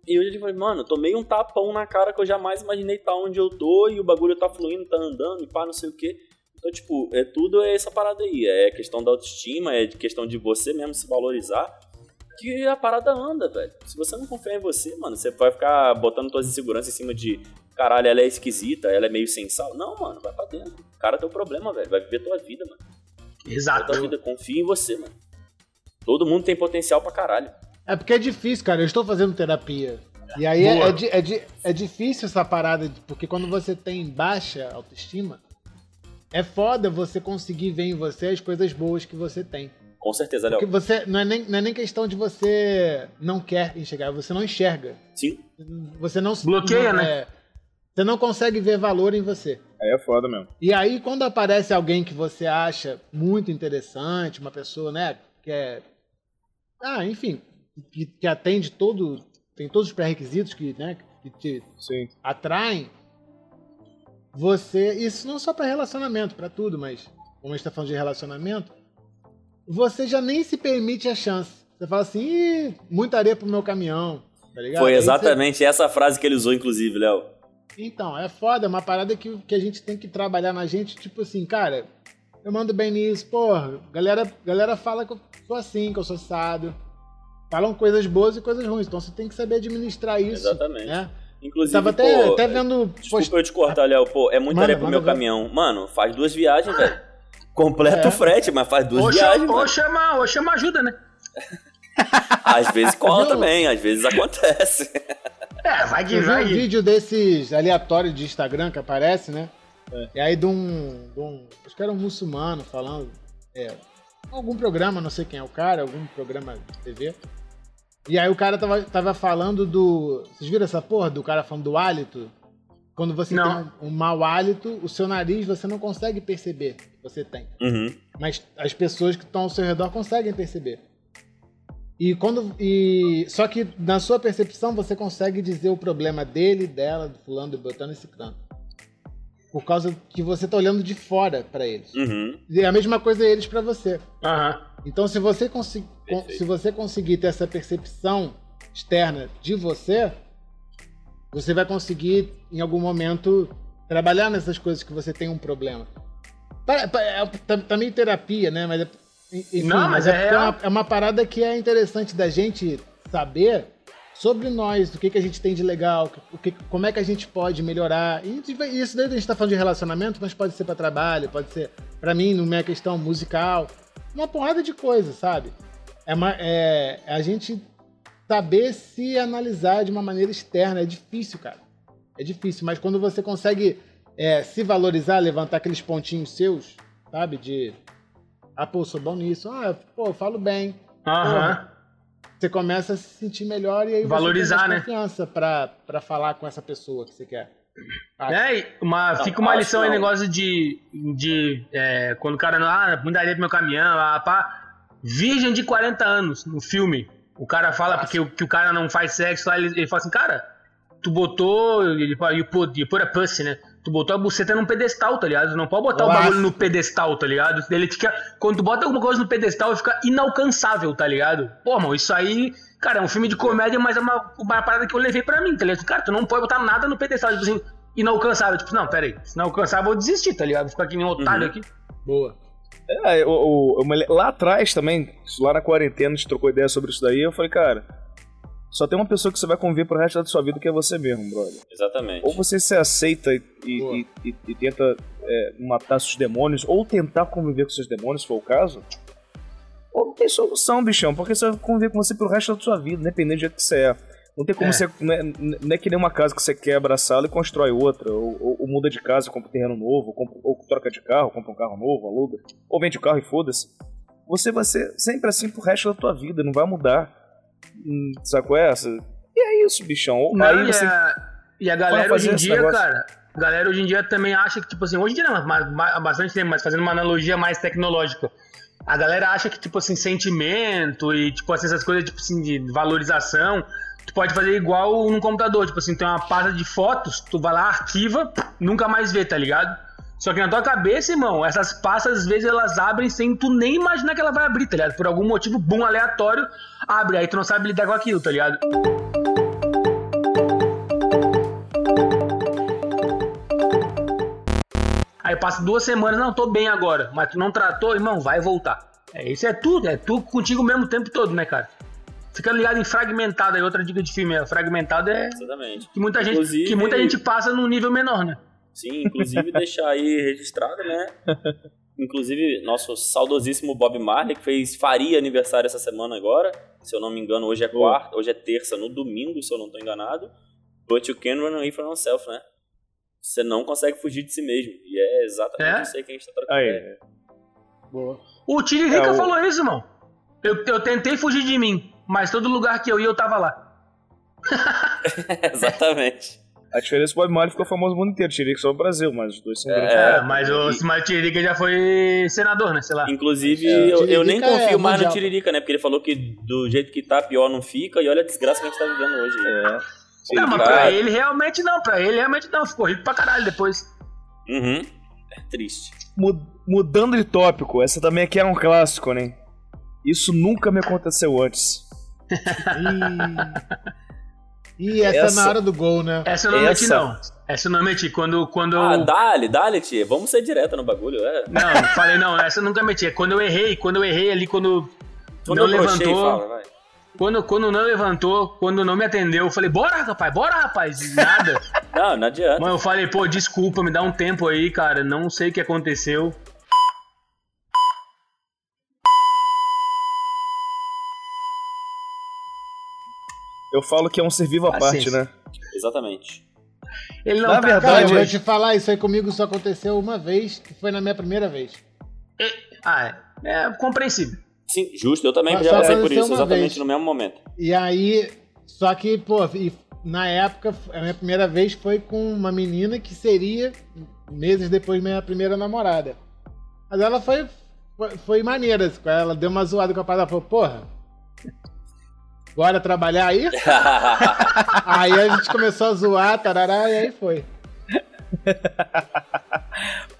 E hoje ele falou, mano, tomei um tapão na cara que eu jamais imaginei estar onde eu tô e o bagulho tá fluindo, tá andando e pá, não sei o quê. Então, tipo, é tudo é essa parada aí. É questão da autoestima, é questão de você mesmo se valorizar. Que a parada anda, velho. Se você não confia em você, mano, você vai ficar botando suas inseguranças em cima de caralho, ela é esquisita, ela é meio sem sal. Não, mano, vai pra dentro. O cara tem um problema, velho. Vai viver tua vida, mano. Viver Exato. tua vida. Confia em você, mano. Todo mundo tem potencial pra caralho. É porque é difícil, cara. Eu estou fazendo terapia. E aí é, é, é é difícil essa parada, porque quando você tem baixa autoestima, é foda você conseguir ver em você as coisas boas que você tem. Com certeza, Porque Léo. você não é, nem, não é nem questão de você não quer enxergar, você não enxerga. Sim. Você não se- Bloqueia, não, né? é, você não consegue ver valor em você. Aí é foda mesmo. E aí, quando aparece alguém que você acha muito interessante, uma pessoa, né, que é. Ah, enfim, que, que atende todo. tem todos os pré-requisitos que, né, que te Sim. atraem, você. Isso não só para relacionamento, para tudo, mas como a gente tá falando de relacionamento, você já nem se permite a chance. Você fala assim, Ih, muita areia pro meu caminhão. Tá ligado? Foi Aí você- exatamente essa frase que ele usou, inclusive, Léo. então, é foda, é uma parada que, que a gente tem que trabalhar na gente, tipo assim, cara, eu mando bem nisso, porra, galera, galera fala que eu sou assim, que eu sou sábio. Falam coisas boas e coisas ruins, então você tem que saber administrar isso. Exatamente. Né? Inclusive, Tava até, pô, até vendo. Desculpa post- eu te cortar, Léo. Pô, é muito Manda, areia pro meu ver. caminhão. Mano, faz duas viagens, velho. Completa É. o frete, mas faz duas Ou, viagens, chama, ou, chama, ou chama ajuda, né? Às vezes cola também, às vezes acontece. É, vai que Eu vai. um vídeo desses aleatórios de Instagram que aparece, né? E aí de um, de um. Acho que era um muçulmano falando. É, algum programa, não sei quem é o cara, algum programa de TV. E aí o cara tava, tava falando do. Vocês viram essa porra do cara falando do hálito? Quando você Não. tem um, um mau hálito, o seu nariz você não consegue perceber que você tem. Uhum. Mas as pessoas que estão ao seu redor conseguem perceber. E quando. E, só que na sua percepção você consegue dizer o problema dele, dela, do fulano, do botando esse canto. Por causa que você tá olhando de fora para eles. Uhum. E a mesma coisa eles para você. Aham. Então se você, consi- con- Perfeito. se você conseguir ter essa percepção externa de você, você vai conseguir em algum momento trabalhar nessas coisas que você tem um problema. É- tá- Também terapia, né? Mas é, enfim, Não, mas é porque uma, é uma parada que é interessante da gente saber sobre nós, o que, que a gente tem de legal, o que, como é que a gente pode melhorar. E isso daí a gente tá falando de relacionamento, mas pode ser para trabalho, pode ser para mim, na minha questão musical, uma porrada de coisas, sabe? É, uma, é a gente saber se analisar de uma maneira externa. É difícil, cara. É difícil, mas quando você consegue é, se valorizar, levantar aqueles pontinhos seus, sabe? De. Ah, pô, sou bom nisso. Ah, pô, eu falo bem. Aham. Você começa a se sentir melhor e aí Valorizar, você tem né? mais confiança pra, pra falar com essa pessoa que você quer. Ah, É, uma, Não, fica uma lição aí, não. negócio de. de é, quando o cara não. Ah, muita areia pro meu caminhão, ah, pá. Virgem de 40 anos no filme. O cara fala porque o, que o cara não faz sexo lá, ele, ele fala assim, cara, tu botou. Ele fala, you put, you put a pussy, né? Tu botou a buceta num pedestal, tá ligado? Tu não pode botar o Nossa. bagulho no pedestal, tá ligado? Ele fica. Quando tu bota alguma coisa no pedestal, ele fica inalcançável, tá ligado? Pô, mano, isso aí. Cara, é um filme de comédia, mas é uma, uma parada que eu levei pra mim, tá ligado? Cara, tu não pode botar nada no pedestal, tipo assim, inalcançável. Tipo, não, pera aí, se inalcançável eu vou desistir, tá ligado? Ficar aqui nem um otário Uhum. aqui. Boa. É, o, o- eu lá atrás também, lá na quarentena, a gente trocou ideia sobre isso daí. Eu falei, cara, só tem uma pessoa que você vai conviver pro resto da sua vida que é você mesmo, brother. Exatamente. Ou você se aceita e, e- e- e tenta é, matar seus demônios, ou tentar conviver com seus demônios, se for o caso. Ou não tem solução, bichão, porque você vai conviver com você pro resto da sua vida, independente do jeito que você é. Não tem como É. você. Não é, não é que nem uma casa que você quebra a sala e constrói outra. Ou, ou- ou muda de casa, compra um terreno novo, ou, compra- ou troca de carro, compra um carro novo, aluga. Ou vende o carro e foda-se. Você vai ser sempre assim pro resto da tua vida, não vai mudar. Hum, é essa? E é isso, bichão. Não, Aí e, você. a, e a galera hoje em dia, negócio. cara, a galera hoje em dia também acha que, tipo assim, hoje em dia não, mas mas- há bastante tempo, mas fazendo uma analogia mais tecnológica. A galera acha que, tipo assim, sentimento e, tipo assim, essas coisas, tipo assim, de valorização, tu pode fazer igual num computador. Tipo assim, tem uma pasta de fotos, tu vai lá, arquiva, nunca mais vê, tá ligado? Só que na tua cabeça, irmão, essas passas às vezes elas abrem sem tu nem imaginar que ela vai abrir, tá ligado? Por algum motivo, bum, aleatório, abre. Aí tu não sabe lidar com aquilo, tá ligado? Aí passa duas semanas, não, tô bem agora. Mas tu não tratou, irmão, vai voltar. É, isso é tudo, é tu contigo mesmo o tempo todo, né, cara? Fica ligado em fragmentado aí, outra dica de filme. é, Fragmentado é Exatamente. que muita, gente, Inclusive- que muita gente passa num nível menor, né? Sim, inclusive deixar aí registrado, né? Inclusive, nosso saudosíssimo Bob Marley, que fez, faria aniversário essa semana agora. Se eu não me engano, hoje é quarta, hoje é terça, no domingo, se eu não estou enganado. But you can run away from yourself, né? Você não consegue fugir de si mesmo. E é exatamente É? isso aí que a gente tá trocando. Aí. Boa. O Tiririca É, o- falou isso, irmão. Eu, eu tentei fugir de mim, mas todo lugar que eu ia, eu tava lá. exatamente. A diferença é que o Bob Marley ficou famoso no mundo inteiro. Que só no Brasil, mas os dois são grandes. É, mas o, o Tiririca já foi senador, né? Sei lá. Inclusive, É, eu, eu nem Tiririca confio é mais no mundial. Tiririca, né? Porque ele falou que do jeito que tá, pior não fica. E olha a desgraça que a gente tá vivendo hoje. É. Sim, Não, mas pra ele realmente não, pra ele realmente não. Ficou rico pra caralho depois. Uhum. É triste. Mu- Mudando de tópico, essa também aqui é um clássico, né? Isso nunca me aconteceu antes. Ih, Ih, essa, Essa- na hora do gol, né? Essa eu não meti, Essa- não. Essa eu não meti. Quando, quando Ah, eu. dale, dale, tia. Vamos ser direto no bagulho. É. Não, falei, não, essa eu nunca meti. É quando eu errei, quando eu errei ali, quando. Quando não levantou. fala, vai. Quando, quando não levantou, quando não me atendeu, eu falei, bora, rapaz, bora, rapaz. E Nada. Não, não adianta. Mas eu falei, pô, desculpa, me dá um tempo aí, cara. Não sei o que aconteceu. Eu falo que é um ser vivo à parte, né? Exatamente. Ele não Na tá. Cara, verdade, eu vou te falar, isso aí comigo só aconteceu uma vez, que foi na minha primeira vez. Ah, é, é compreensível. Sim, justo. Eu também Mas já passei por isso, exatamente vez. no mesmo momento. E aí, só que, pô, e na época, a minha primeira vez foi com uma menina que seria meses depois minha primeira namorada. Mas ela foi, foi, foi maneira, ela deu uma zoada com a parada, falou, porra, bora trabalhar aí? aí a gente começou a zoar, tarará, e aí foi.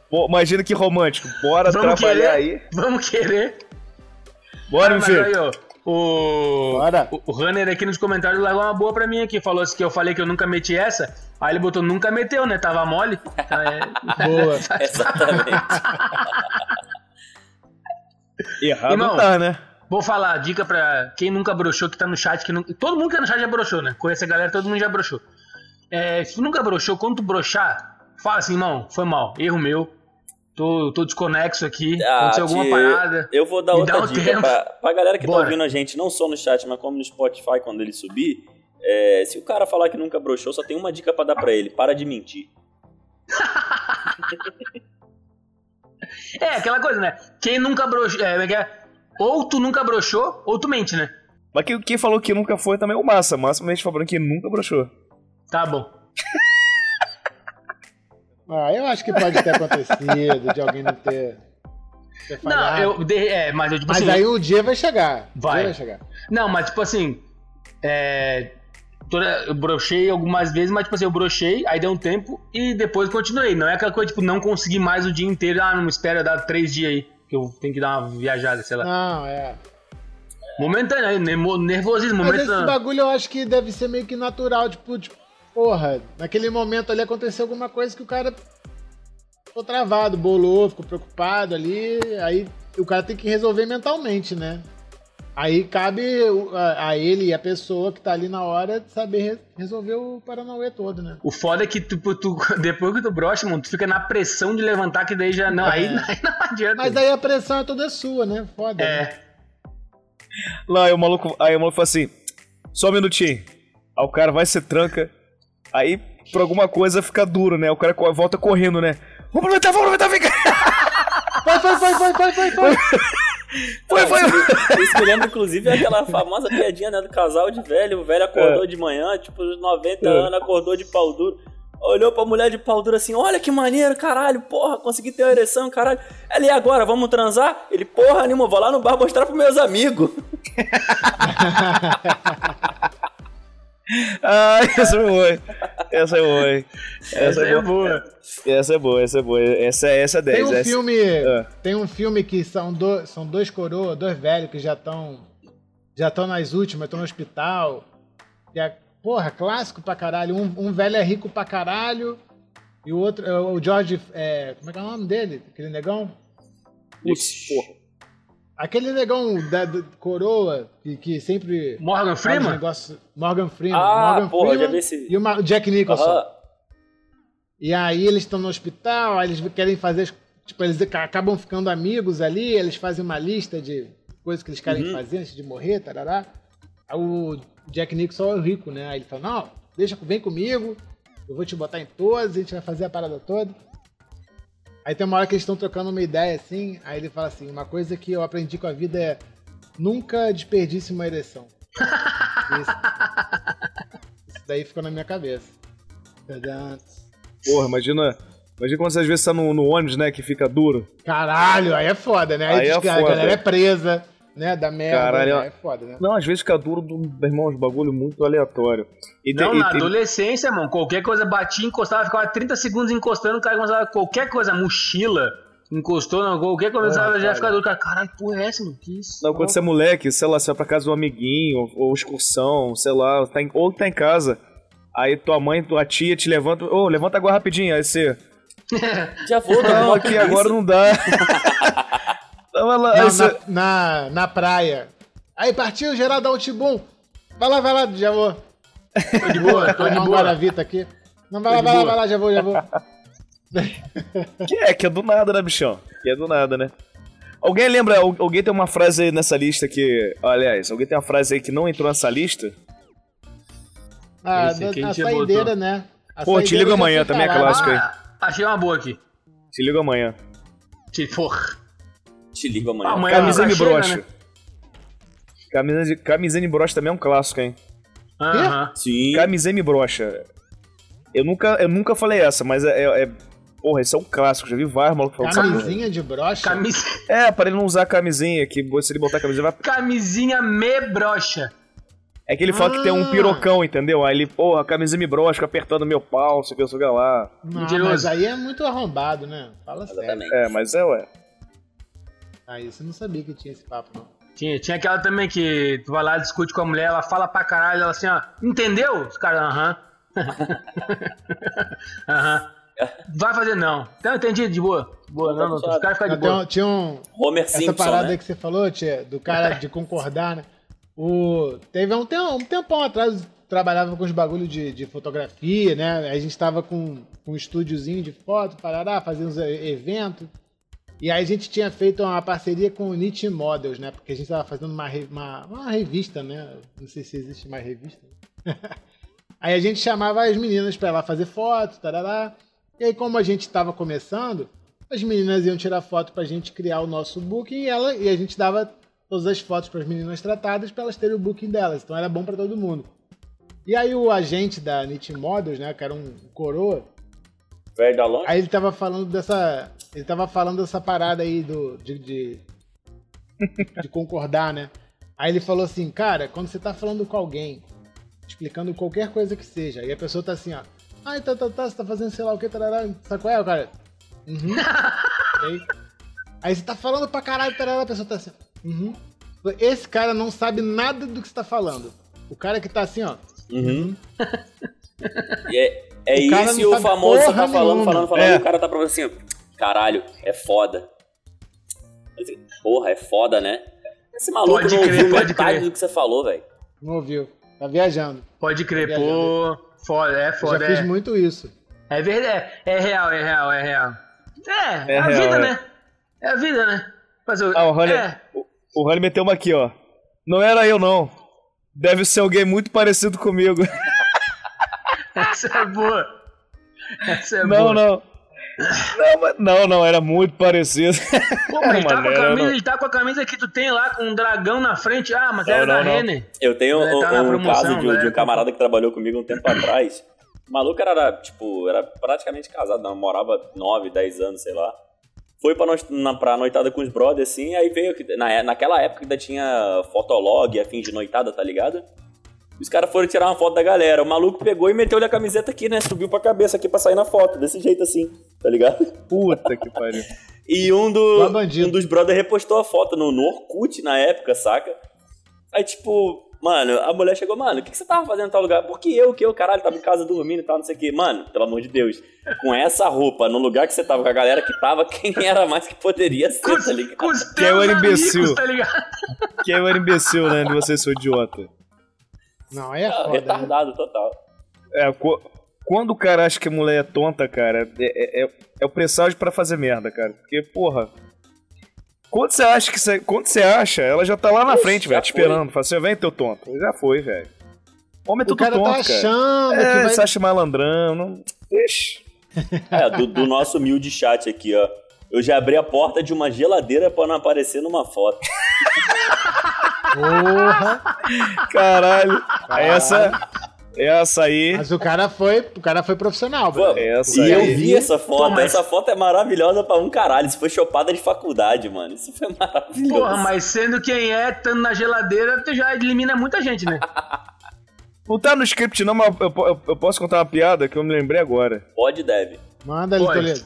Pô, imagina que romântico. Bora Vamos trabalhar querer? aí. Vamos querer. Bora, meu filho. aí, ó, o, Bora. o, o Runner aqui nos comentários largou uma boa pra mim aqui. Falou assim que eu falei que eu nunca meti essa. Aí ele botou nunca meteu, né? Tava mole. É, Boa. exatamente. Errado Irmão, não tá, né? Vou falar, dica pra quem nunca broxou, que tá no chat, que nunca... todo mundo que tá no chat já broxou, né? Conhece a galera, todo mundo já broxou. É, se tu nunca broxou, quando tu broxar, fala assim, irmão, foi mal, erro meu, tô, tô desconexo aqui, Ah, aconteceu alguma tia, parada. Eu vou dar outra um dica tempo. pra, pra galera que Bora. tá ouvindo a gente, não só no chat, mas como no Spotify, quando ele subir. É, se o cara falar que nunca broxou, só tem uma dica pra dar pra ele: para de mentir. É, aquela coisa, né? Quem nunca broxou, é, ou tu nunca broxou, ou tu mente, né? Mas quem, quem falou que nunca foi também é o Massa. Massa mente falando que nunca broxou. Tá bom. Ah, eu acho que pode ter acontecido, de alguém não ter, ter Não, eu, de- é, mas eu, tipo Mas assim, aí o dia vai chegar. o Vai. vai chegar. Não, mas tipo assim. É. toda- eu brochei algumas vezes, mas tipo assim, eu brochei, aí deu um tempo e depois continuei. Não é aquela coisa, tipo, não consegui mais o dia inteiro. Ah, não espera dar três dias aí, que eu tenho que dar uma viajada, sei lá. Não, é. Momentâneo, nervosismo, Mas esse momentâneo. bagulho eu acho que deve ser meio que natural, tipo, tipo, porra, naquele momento ali aconteceu alguma coisa que o cara ficou travado, bolou, ficou preocupado ali, aí o cara tem que resolver mentalmente, né? Aí cabe a, a ele e a pessoa que tá ali na hora saber re- resolver o Paranauê todo, né? O foda é que tu, tu- depois que tu brocha, mano, tu fica na pressão de levantar, que daí já. Não, aí, É. aí não adianta. Mas aí a pressão é toda sua, né? Foda. né? É. Lá, aí o maluco, aí o maluco fala assim: só um minutinho. Aí o cara vai se tranca. Aí, por alguma coisa, fica duro, né? O cara volta correndo, né? Vamos aproveitar, vamos aproveitar, vem cá! Foi, foi, foi, foi, foi, foi, foi. Foi, foi! Isso me lembra, inclusive, aquela famosa piadinha né, do casal de velho. O velho acordou de manhã, tipo, uns 90 É. anos, acordou de pau duro. Olhou pra mulher de pau duro assim: Olha que maneiro, caralho, porra, consegui ter uma ereção, caralho. Ela, e agora, vamos transar? Ele, porra nenhuma, vou lá no bar mostrar pros meus amigos. Ah, essa foi boa. Essa é boa. hein? Essa Essa aí é é boa. boa. Essa é boa, essa é boa. Essa, essa é 10. Tem um essa... filme. Ah. Tem um filme que são, do, são dois coroas, dois velhos que já estão. Já estão nas últimas, estão no hospital. E é, porra, clássico pra caralho. Um, um velho é rico pra caralho. E o outro, é o George. é, como é que é o nome dele? Aquele negão? Putz, porra. Aquele negão da, do- coroa que, que sempre. Morgan Freeman? negócios- Morgan Freeman. Ah, Morgan porra, já Freeman vi esse- E o Jack Nicholson. Aham. E aí eles estão no hospital, aí eles querem fazer. Tipo, eles ca- acabam ficando amigos ali, eles fazem uma lista de coisas que eles querem Uhum. fazer antes de morrer, tarará. Aí o Jack Nicholson é o rico, né? Aí ele fala, não, deixa, vem comigo, eu vou te botar em todas, a gente vai fazer a parada toda. Aí tem uma hora que eles estão trocando uma ideia assim, aí ele fala assim, uma coisa que eu aprendi com a vida é nunca desperdice uma ereção. Isso, isso daí ficou na minha cabeça. Porra, imagina. Imagina quando você às vezes tá no, no ônibus, né? Que fica duro. Caralho, aí é foda, né? Aí, Aí é que a foda. galera é presa, né? Da merda, Caralho, né? É foda, né? Não, às vezes fica duro do meu irmão, uns bagulho muito aleatório. E tem- Não, e na tem- adolescência, irmão, qualquer coisa batia, encostava, ficava 30 segundos encostando, o cara começava qualquer coisa, mochila, encostou, não, qualquer coisa, Porra, já ficava duro, cara, caralho, porra é essa, mano? Que isso? Não, quando você é moleque, sei lá, você vai pra casa um amiguinho, ou, ou excursão, sei lá, tá em- ou tá em casa. Aí tua mãe, tua tia te levanta, ô, levanta agora rapidinho. Aí você. Já vou, não, aqui agora não dá. Lá, aí Não, você- na, na, na praia. Aí partiu, geral da Utibum. Vai lá, vai lá, já vou. Tô de boa, tô de boa. Guaravita aqui. Não, vai lá, vai lá, vai lá, já vou, já vou. Que é, que é do nada, né, bichão? Que é do nada, né? Alguém lembra, al- alguém tem uma frase aí nessa lista que. Aliás, alguém tem uma frase aí que não entrou nessa lista? Ah, Esse da- a saideira, botou. né? A Pô, te ligo amanhã, também é clássico aí. Ah, achei uma boa aqui. Se liga amanhã. Que porra. Te ligo amanhã. Amanhã Camisa nunca de chega, brocha. né? Camisa de, camisa de brocha também é um clássico, hein? Aham. Sim. Camisa de brocha. Eu nunca, eu nunca falei essa, mas é, é- é- Porra, esse é um clássico, já vi vários malucos falando. Camisinha de brocha. Camisa... É, pra ele não usar a camisinha, que se ele botar a camisinha vai. Camisinha me brocha. É que ele fala que tem um Ah. pirocão, entendeu? Aí ele, porra, camisinha me brocha, fica apertando meu pau, sei o que, sei o que lá. Não, mas aí é muito arrombado, né? Fala sério. É, mas é, ué. Aí você não sabia que tinha esse papo, não. Tinha, tinha aquela também que tu vai lá, discute com a mulher, ela fala pra caralho, ela assim, ó, entendeu? Os caras, aham. Aham. Vai fazer não. Então entendi, de boa. Boa, não, não. Os caras ficam de boa. tinha um, Homer essa Simpson, parada né? aí que você falou, tia, do cara de concordar, né? O, teve um, tem- um tempão atrás, trabalhava com os bagulhos de, de fotografia, né? A gente tava com, com um estúdiozinho de foto, parará, fazia uns eventos. E aí a gente tinha feito uma parceria com o Nietzsche Models, né? Porque a gente tava fazendo uma, uma, uma revista, né? Não sei se existe mais revista. aí a gente chamava as meninas pra lá fazer foto, tarará. E aí, como a gente tava começando, as meninas iam tirar foto pra gente criar o nosso booking e, ela, e a gente dava todas as fotos para as meninas tratadas para elas terem o booking delas. Então era bom para todo mundo. E aí o agente da Nietzsche Models, né, que era um coroa, Velho da longe. aí ele tava falando dessa, ele tava falando dessa parada aí do de, de, de concordar, né? Aí ele falou assim, cara, quando você tá falando com alguém, explicando qualquer coisa que seja, e a pessoa tá assim, ó, ai, tá, tá, tá, você tá fazendo sei lá o que, tarará, sabe qual é, o cara? Uhum. Aí, aí você tá falando pra caralho, tarará, a pessoa tá assim, uhum. Esse cara não sabe nada do que você tá falando. O cara que tá assim, ó, Uhum. E é é isso o famoso tá falando, falando, falando, É. o cara tá falando assim, caralho, é foda. Porra, é foda, né? Esse maluco Pode não crer, ouviu pode metade crer. do que você falou, velho. não ouviu, tá viajando. Pode crer, Viajando. pô. Foda, é Eu foda. já fiz É, muito isso. é verdade. É, é real, é real, é real. É, é, É a real, vida, é. né? É a vida, né? Mas eu, Ah, o Rony, é, o, o Rony meteu uma aqui, ó. Não era eu, não. Deve ser alguém muito parecido comigo. essa é boa. Essa é não, boa. não. Não, não, não, era muito parecido. Pô, mas ele tá, com a Maneiro, camisa, não. ele tá com a camisa que tu tem lá, com um dragão na frente. Ah, mas Não, era da não, não. Renner. Eu tenho É, um, tá um promoção, caso de, um- de um camarada que trabalhou comigo um tempo atrás. O maluco era, tipo, era praticamente casado, namorava 9, 10 anos, sei lá. Foi pra, noite, na, pra noitada com os brothers, assim, aí veio. que- Na, naquela época ainda tinha fotolog, a fim de noitada, tá ligado? Os caras foram tirar uma foto da galera. O maluco pegou e meteu-lhe a camiseta aqui, né? Subiu pra cabeça aqui pra sair na foto. Desse jeito assim, tá ligado? Puta que pariu. E um, do, bandido. um dos brothers repostou a foto no, no Orkut na época, saca? Aí, tipo, mano, a mulher chegou, mano, o que, que você tava fazendo em tal lugar? Porque eu, que eu, caralho, tava em casa dormindo e tal, não sei o quê. Mano, pelo amor de Deus, com essa roupa, no lugar que você tava, com a galera que tava, quem era mais que poderia ser, Com, tá ligado? com os Que é o teus imbecil. amigos, tá ligado? Que é o imbecil, né? De você ser idiota. Não, aí é foda. né? retardado total. É, quando o cara acha que a mulher é tonta, cara, é, é, é o presságio pra fazer merda, cara. Porque, porra. Quando você acha que você. Quando você acha, ela já tá lá na Ixi, frente, velho, te foi. esperando. Fala assim, vem, teu tonto. Já foi, velho. Homem é O tudo cara tonto, tá cara. achando que É, vai. você acha malandrão. Não... Ixi. É, do, do nosso humilde chat aqui, ó. Eu já abri a porta de uma geladeira pra não aparecer numa foto. Porra! Caralho. Essa. Essa aí. Mas o cara foi, o cara foi profissional, Pô, velho. Essa e eu vi essa foto. Pô, Essa foto é maravilhosa pra um caralho. Isso foi chopada de faculdade, mano. Isso foi maravilhoso. Porra, mas sendo quem é, estando na geladeira, tu já elimina muita gente, né? Não tá no script, não, mas eu, eu- eu posso contar uma piada que eu me lembrei agora. Pode e deve. Manda ali. Toledo.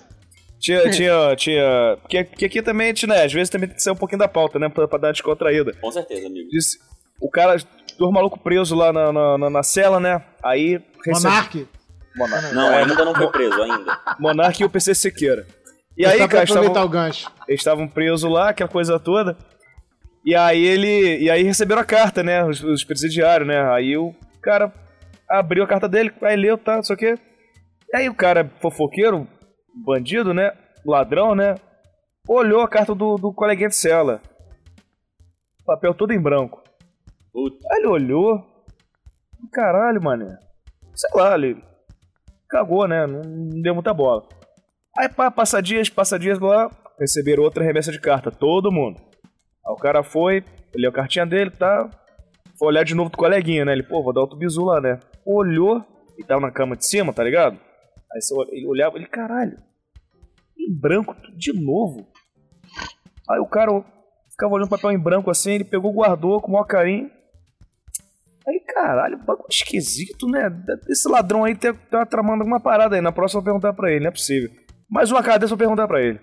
Tinha, tinha, tinha. Porque, porque aqui também, né? Às vezes também tem que sair um pouquinho da pauta, né? Pra, pra dar uma descontraída. Com certeza, amigo. Disse, o cara, dois malucos presos lá na, na, na- na cela, né? Aí. recebe- Monark. Monark. Não, ainda não foi preso, ainda. Monark e o PC Sequeira. E É aí, cara, estavam, o gancho. eles estavam presos lá, aquela coisa toda. E aí ele. E aí receberam a carta, né? Os, os presidiários, né? Aí o cara abriu a carta dele, aí leu, tá, não sei o quê. E aí o cara, fofoqueiro, bandido, né? Ladrão, né? Olhou a carta do, do coleguinha de cela. Papel todo em branco. Puta. Aí ele olhou. Caralho, mané. Sei lá, ele cagou, né? Não, deu muita bola. Aí pá, passa dias, passa dias lá, receberam outra remessa de carta, todo mundo. Aí o cara foi, leu a cartinha dele, tá? Foi olhar de novo do coleguinha, né? Ele, pô, vou dar outro bizu lá, né? Olhou, e tava na cama de cima, tá ligado? Aí ele olhava, ele, caralho, em branco, de novo. Aí o cara ficava olhando o papel em branco assim, ele pegou, guardou com o maior carinho. Caralho, bagulho esquisito, né? Esse ladrão aí tá, tá tramando alguma parada aí. Na próxima eu vou perguntar pra ele, não é possível. Mais uma cara dessa eu vou perguntar pra ele.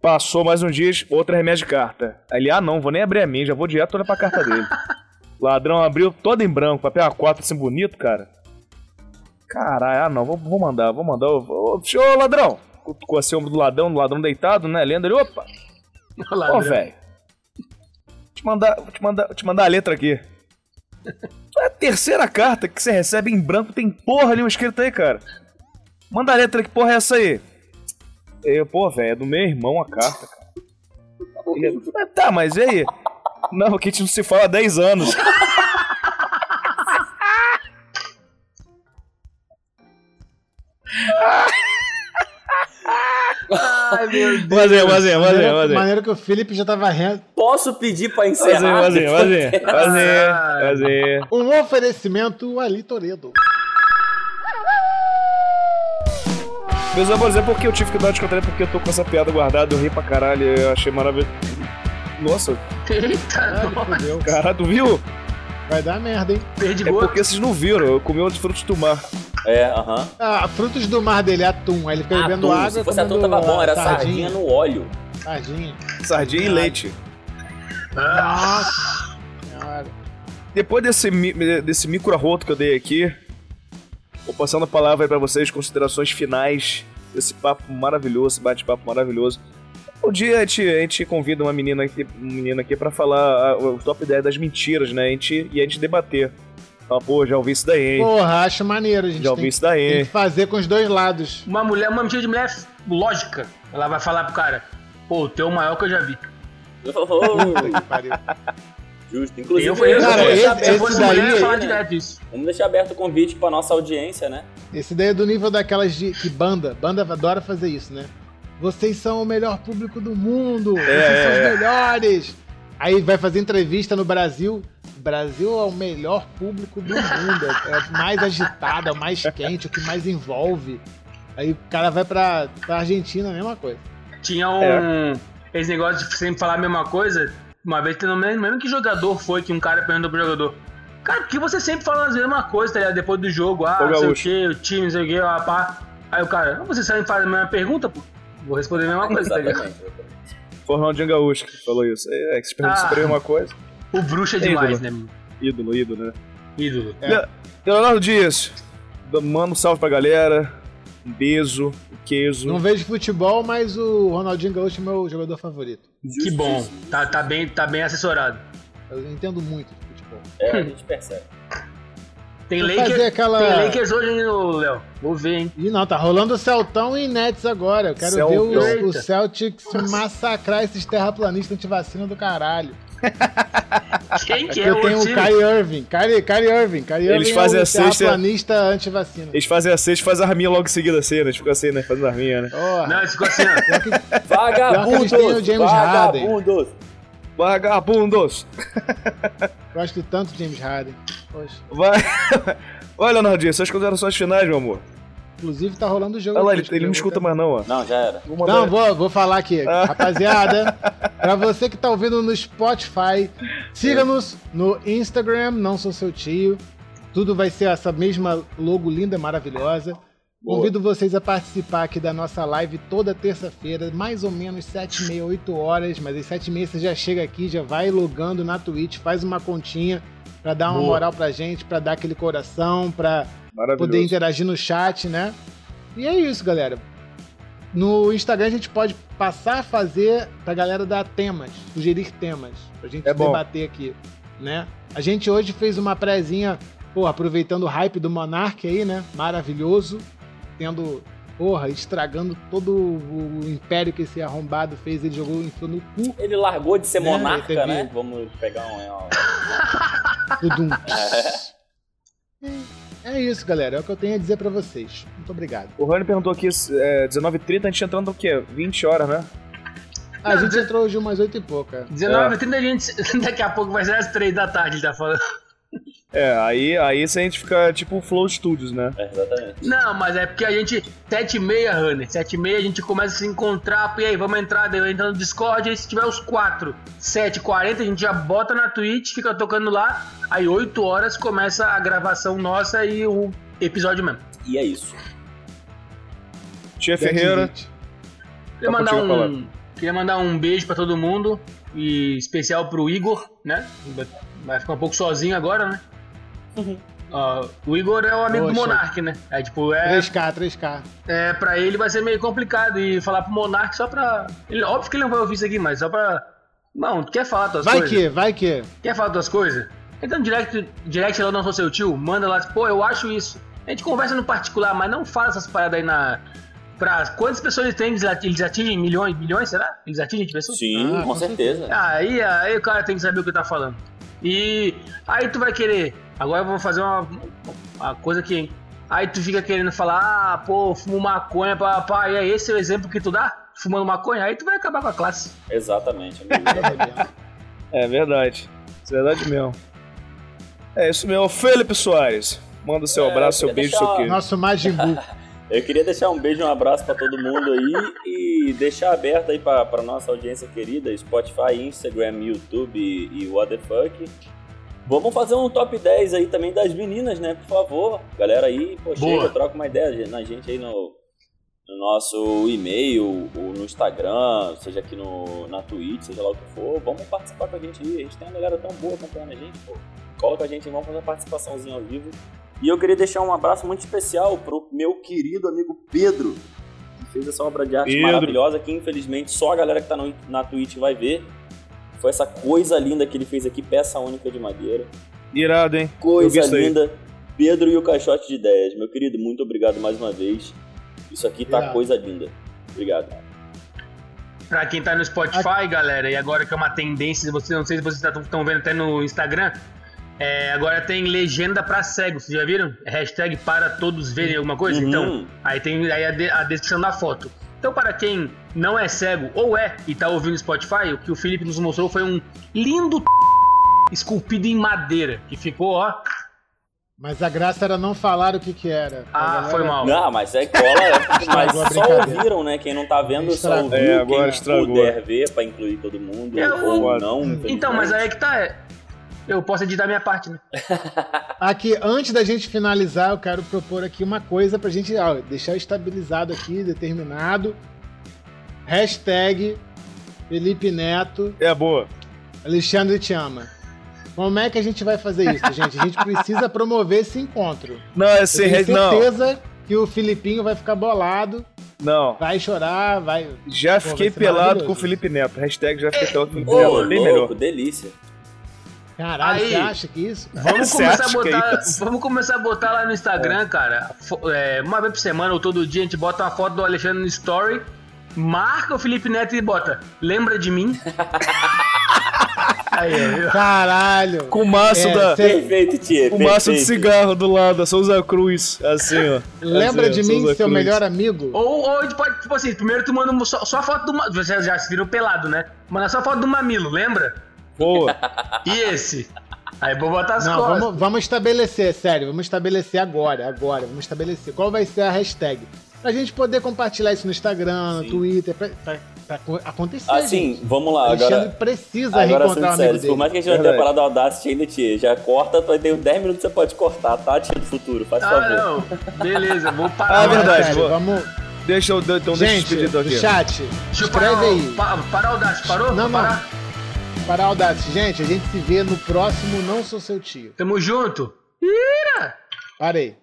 Passou mais um dia, outra remédio de carta. Aí ele, ah não, vou nem abrir a minha, já vou direto olhar pra carta dele. Ladrão abriu todo em branco, papel A4 assim bonito, cara. Caralho, ah não, vou, vou mandar, vou mandar. Ô, ô, ladrão! Com esse ombro do ladrão, do ladrão deitado, né? Lendo ele, opa! Ô, velho. Vou te mandar, vou te mandar, vou te mandar a letra aqui. É a terceira carta que você recebe em branco, tem porra ali escrito aí, cara. Manda a letra, que porra é essa aí? Eu, pô, velho, é do meu irmão a carta, cara. Ele, "Ah, tá, mas e aí? Não, que a gente não se fala há 10 anos. Ai, meu Deus. Fazer, fazer, fazer, Maneiro, fazer. maneiro que o Felipe já tava rendo. Posso pedir pra Fazer, encerrar? fazer, fazer, dessa? fazer, fazer. Um oferecimento Ali Toledo. Meus amores, é porque eu tive que dar uma descontraída porque eu tô com essa piada guardada, eu ri pra caralho, eu achei maravilhoso. Nossa, Eita, fudeu. caralho, tu viu? Vai dar merda, hein? perdi É gol. porque vocês não viram, eu comi outros frutos do mar. É, aham. Ah, frutos do mar dele é atum. Aí ele fica bebendo Atum, água. se fosse atum tava bom, era sardinha. sardinha no óleo. Sardinha. Sardinha e leite. Nossa senhora. Depois desse, desse micro arroto que eu dei aqui, vou passando a palavra aí pra vocês, considerações finais desse papo maravilhoso, esse bate-papo maravilhoso. Um dia a gente, a gente convida uma menina aqui, menina aqui pra falar a- o top 10 das mentiras, né? A gente, e a gente debater. Pô, já ouvi isso daí, hein? Porra, acho maneiro. A gente Já ouvi tem, isso daí, tem que fazer com os dois lados. Uma mulher, uma mentira de mulher lógica. Ela vai falar pro cara, pô, o teu é o maior que eu já vi. Pariu. justo. Inclusive, Eu, eu, Cara, eu, esse- se eu esse daí- mulher, ia falar direto isso. vamos deixar aberto o convite pra nossa audiência, né? Esse daí é do nível daquelas de que banda. Banda adora fazer isso, né? Vocês são o melhor público do mundo. vocês é, são os é. melhores. Aí vai fazer entrevista no Brasil. Brasil é o melhor público do mundo. É o mais agitado, é o mais quente, o que mais envolve. Aí o cara vai pra, pra Argentina, a mesma coisa. Tinha um. Esse negócio de sempre falar a mesma coisa. Uma vez, não lembro mesmo que jogador foi que um cara perguntou pro jogador: Cara, porque você sempre fala as mesmas coisas, tá ligado? Depois do jogo, ah, não sei o que, o time, não sei o que, ah, pá. Aí o cara, "Ah, você sempre faz a mesma pergunta, pô. Vou responder a mesma coisa, tá ligado? Foi o Ronaldinho Gaúcho que falou isso. É, que se pergunta Ah. sobre uma coisa. O bruxo é Ídolo. demais, né? mano? Ídolo, ídolo, né? Ídolo. É. Leonardo Dias, manda um salve pra galera. Um beijo, um queijo. Não vejo futebol, mas o Ronaldinho Gaúcho é meu jogador favorito. Que bom. Tá, tá, bem, tá bem assessorado. Eu entendo muito de futebol. É, a gente percebe. Tem Lakers, aquela- tem Lakers hoje, Léo? Vou ver, hein? E não, tá rolando o Celtão e Nets agora. Eu quero Celtão. ver o, o. Celtics massacrar esses terraplanistas antivacina do caralho. Quem que é eu tenho o time? Kyrie Irving. Kyrie, Kyrie Irving. Kyrie Eles Irving fazem é a o sexta- terraplanista antivacina. Eles fazem a sexta, fazem a arminha logo em seguida assim, né? Eles ficam assim, né? Fazendo a arminha, né? Porra. Não, ficou assim, ó. Vagabundos! Vagabundos! Vagabundos! Gosto tanto de James Harden. Poxa. Vai. Olha, Leonardinho, suas considerações finais, meu amor. Inclusive tá rolando o jogo. Olha lá, ele, ele não eu escuta mais não, ó. Não, já era. Não, vou, vou falar aqui. Rapaziada, pra você que tá ouvindo no Spotify, siga-nos no Instagram, não sou seu tio. Tudo vai ser essa mesma logo linda, maravilhosa. Convido vocês a participar aqui da nossa live toda terça-feira, mais ou menos 7 e meia, 8 horas, mas às 7 e meia você já chega aqui, já vai logando na Twitch, faz uma continha pra dar uma Boa. moral pra gente, pra dar aquele coração, pra Maravilhoso. poder interagir no chat, né? E é isso, galera. No Instagram a gente pode passar a fazer pra galera dar temas, sugerir temas, pra gente É debater aqui, né? A gente hoje fez uma prézinha, pô, aproveitando o hype do Monark aí, né? Maravilhoso, tendo, porra, estragando todo o império que esse arrombado fez, ele jogou enfiou no cu, Ele largou de ser Né, monarca, teve- né? Vamos pegar um. um- tudo um... É isso, galera, é o que eu tenho a dizer pra vocês. Muito obrigado. O Rony perguntou aqui, é, 19h30, a gente entrando o quê? 20 horas, né? Ah, a gente entrou hoje umas oito e pouca. 19 30 a gente. Daqui a pouco vai ser às 3 da tarde, ele tá falando. É, aí, aí se a gente fica tipo Flow Studios, né? É, exatamente. Não, mas é porque a gente. 7 e meia, Runner. 7 e meia a gente começa a se encontrar. E aí, vamos entrar, daí eu entro no Discord. Aí se tiver os 4, 7 40 a gente já bota na Twitch, fica tocando lá. Aí 8 horas começa a gravação nossa e o episódio mesmo. E é isso. Tia Ferreira. Queria Tá mandar um. Queria mandar um beijo pra todo mundo. E especial pro Igor, né? Vai ficar um pouco sozinho agora, né? Ó, o Igor é o amigo do Poxa. Monark, né? É tipo, é. 3K, 3K. É, pra ele vai ser meio complicado e falar pro Monark só pra. Ele, óbvio que ele não vai ouvir isso aqui, mas só pra. Não, tu quer falar tuas Vai coisas? que, vai que. Quer falar tuas coisas? Então direct, direct lá não sou seu tio, manda lá, pô, eu acho isso. A gente conversa no particular, mas não fala essas paradas aí na. Pra quantas pessoas eles têm? Eles ati- Eles atingem milhões, milhões, será? Eles atingem de pessoas? Sim, Ah, com com certeza. Aí, aí o cara tem que saber o que tá falando. E aí tu vai querer. Agora eu vou fazer uma, uma coisa que. Aí tu fica querendo falar, ah, pô, fumo maconha, pá, e é esse o exemplo que tu dá? Fumando maconha, aí tu vai acabar com a classe. Exatamente, amigo. É verdade. Isso é verdade mesmo. É isso mesmo. Felipe Soares. Manda seu É, abraço, seu eu beijo, queria seu deixar- queijo. Nosso Majin Buu. Eu queria deixar um beijo e um abraço pra todo mundo aí e deixar aberto aí pra, pra nossa audiência querida, Spotify, Instagram, YouTube e, e what the fuck. Vamos fazer um top 10 aí também das meninas, né? Por favor. Galera aí, pô, Boa. chega, troca uma ideia na gente aí no, no nosso e-mail, ou no Instagram, seja aqui no, na Twitch, seja lá o que for. Vamos participar com a gente aí. A gente tem uma galera tão boa acompanhando a gente, pô. Cola com a gente e vamos fazer uma participaçãozinha ao vivo. E eu queria deixar um abraço muito especial pro meu querido amigo Pedro, que fez essa obra de arte Pedro. maravilhosa que infelizmente só a galera que tá no- na Twitch vai ver. Foi essa coisa linda que ele fez aqui, peça única de madeira. Irado, hein? Coisa linda. Pedro e o Caixote de Ideias. Meu querido, muito obrigado mais uma vez. Isso aqui tá Irado. coisa linda. Obrigado. Pra quem tá no Spotify, galera, e agora que é uma tendência, vocês não sei se vocês estão vendo até no Instagram, é, agora tem legenda pra cego, vocês já viram? Hashtag para todos verem alguma coisa? Uhum. Então, aí tem aí a, de- a descrição da foto. Então, para quem não é cego ou é e tá ouvindo Spotify, o que o Felipe nos mostrou foi um lindo esculpido em madeira, que ficou, ó. Mas a graça era não falar o que que era. Ah, galera- foi mal. Não, mas é cola, mas Estragou a só ouviram, né? Quem não tá vendo só Estragou. ouviu. É, agora quem estragou. puder ver pra incluir todo mundo É, ou o- não. Então, mas aí é que tá. É, eu posso editar minha parte, né? Aqui, antes da gente finalizar, eu quero propor aqui uma coisa pra gente ó, deixar estabilizado aqui, determinado. Hashtag Felipe Neto, É boa. Alexandre te ama. Como é que a gente vai fazer isso, gente? A gente precisa promover esse encontro. Não, é Eu sem tenho re... Não, certeza que o Filipinho vai ficar bolado, não. vai chorar, vai. Já Pô, fiquei vai pelado com o Felipe Neto. Hashtag já fiquei pelado com o Felipe Neto. louco, Bem melhor. delícia. Caralho, Aí. você acha que isso? Vamos Você começar, a é botar, isso? vamos começar a botar lá no Instagram, cara. fo- é, uma vez por semana ou todo dia a gente bota uma foto do Alexandre no story, marca o Felipe Neto e bota, lembra de mim? Aí, ó. Caralho! Com o maço É, da. cê- Perfeito, Tia. O maço de cigarro do lado, a Souza Cruz. Assim, ó. Lembra Assim, de mim, Souza seu Cruz. melhor amigo? Ou, ou a gente pode, tipo assim, primeiro tu manda só, só a foto do. Vocês já se viram pelado, né? Manda só a foto do mamilo, lembra? Boa. E esse? Aí vou botar as Não, costas. vamos, vamos estabelecer, sério, vamos estabelecer agora, agora, vamos estabelecer. Qual vai ser a hashtag? Pra gente poder compartilhar isso no Instagram, no Sim. Twitter, pra, pra- pra co- acontecer. Assim, gente. vamos lá, Alexandre agora. precisa Agora, reencontrar sendo amigo sério, por dele. mais que a gente não tenha parado a Audacity ainda, Tia, já corta, tem uns 10 minutos que você pode cortar, tá, Tia do futuro? Faz Ah, favor. não. Beleza, vou parar. Ah, Não, verdade, vou- vamos... Deixa eu. Então, deixa eu Gente, despedir aqui. chat, Deixa eu parar. escreve o- aí. Pa, parar o Dash, parou? Não, não. parar? Para a Audacity. Gente, a gente se vê no próximo Não Sou Seu Tio. Tamo junto. Parei.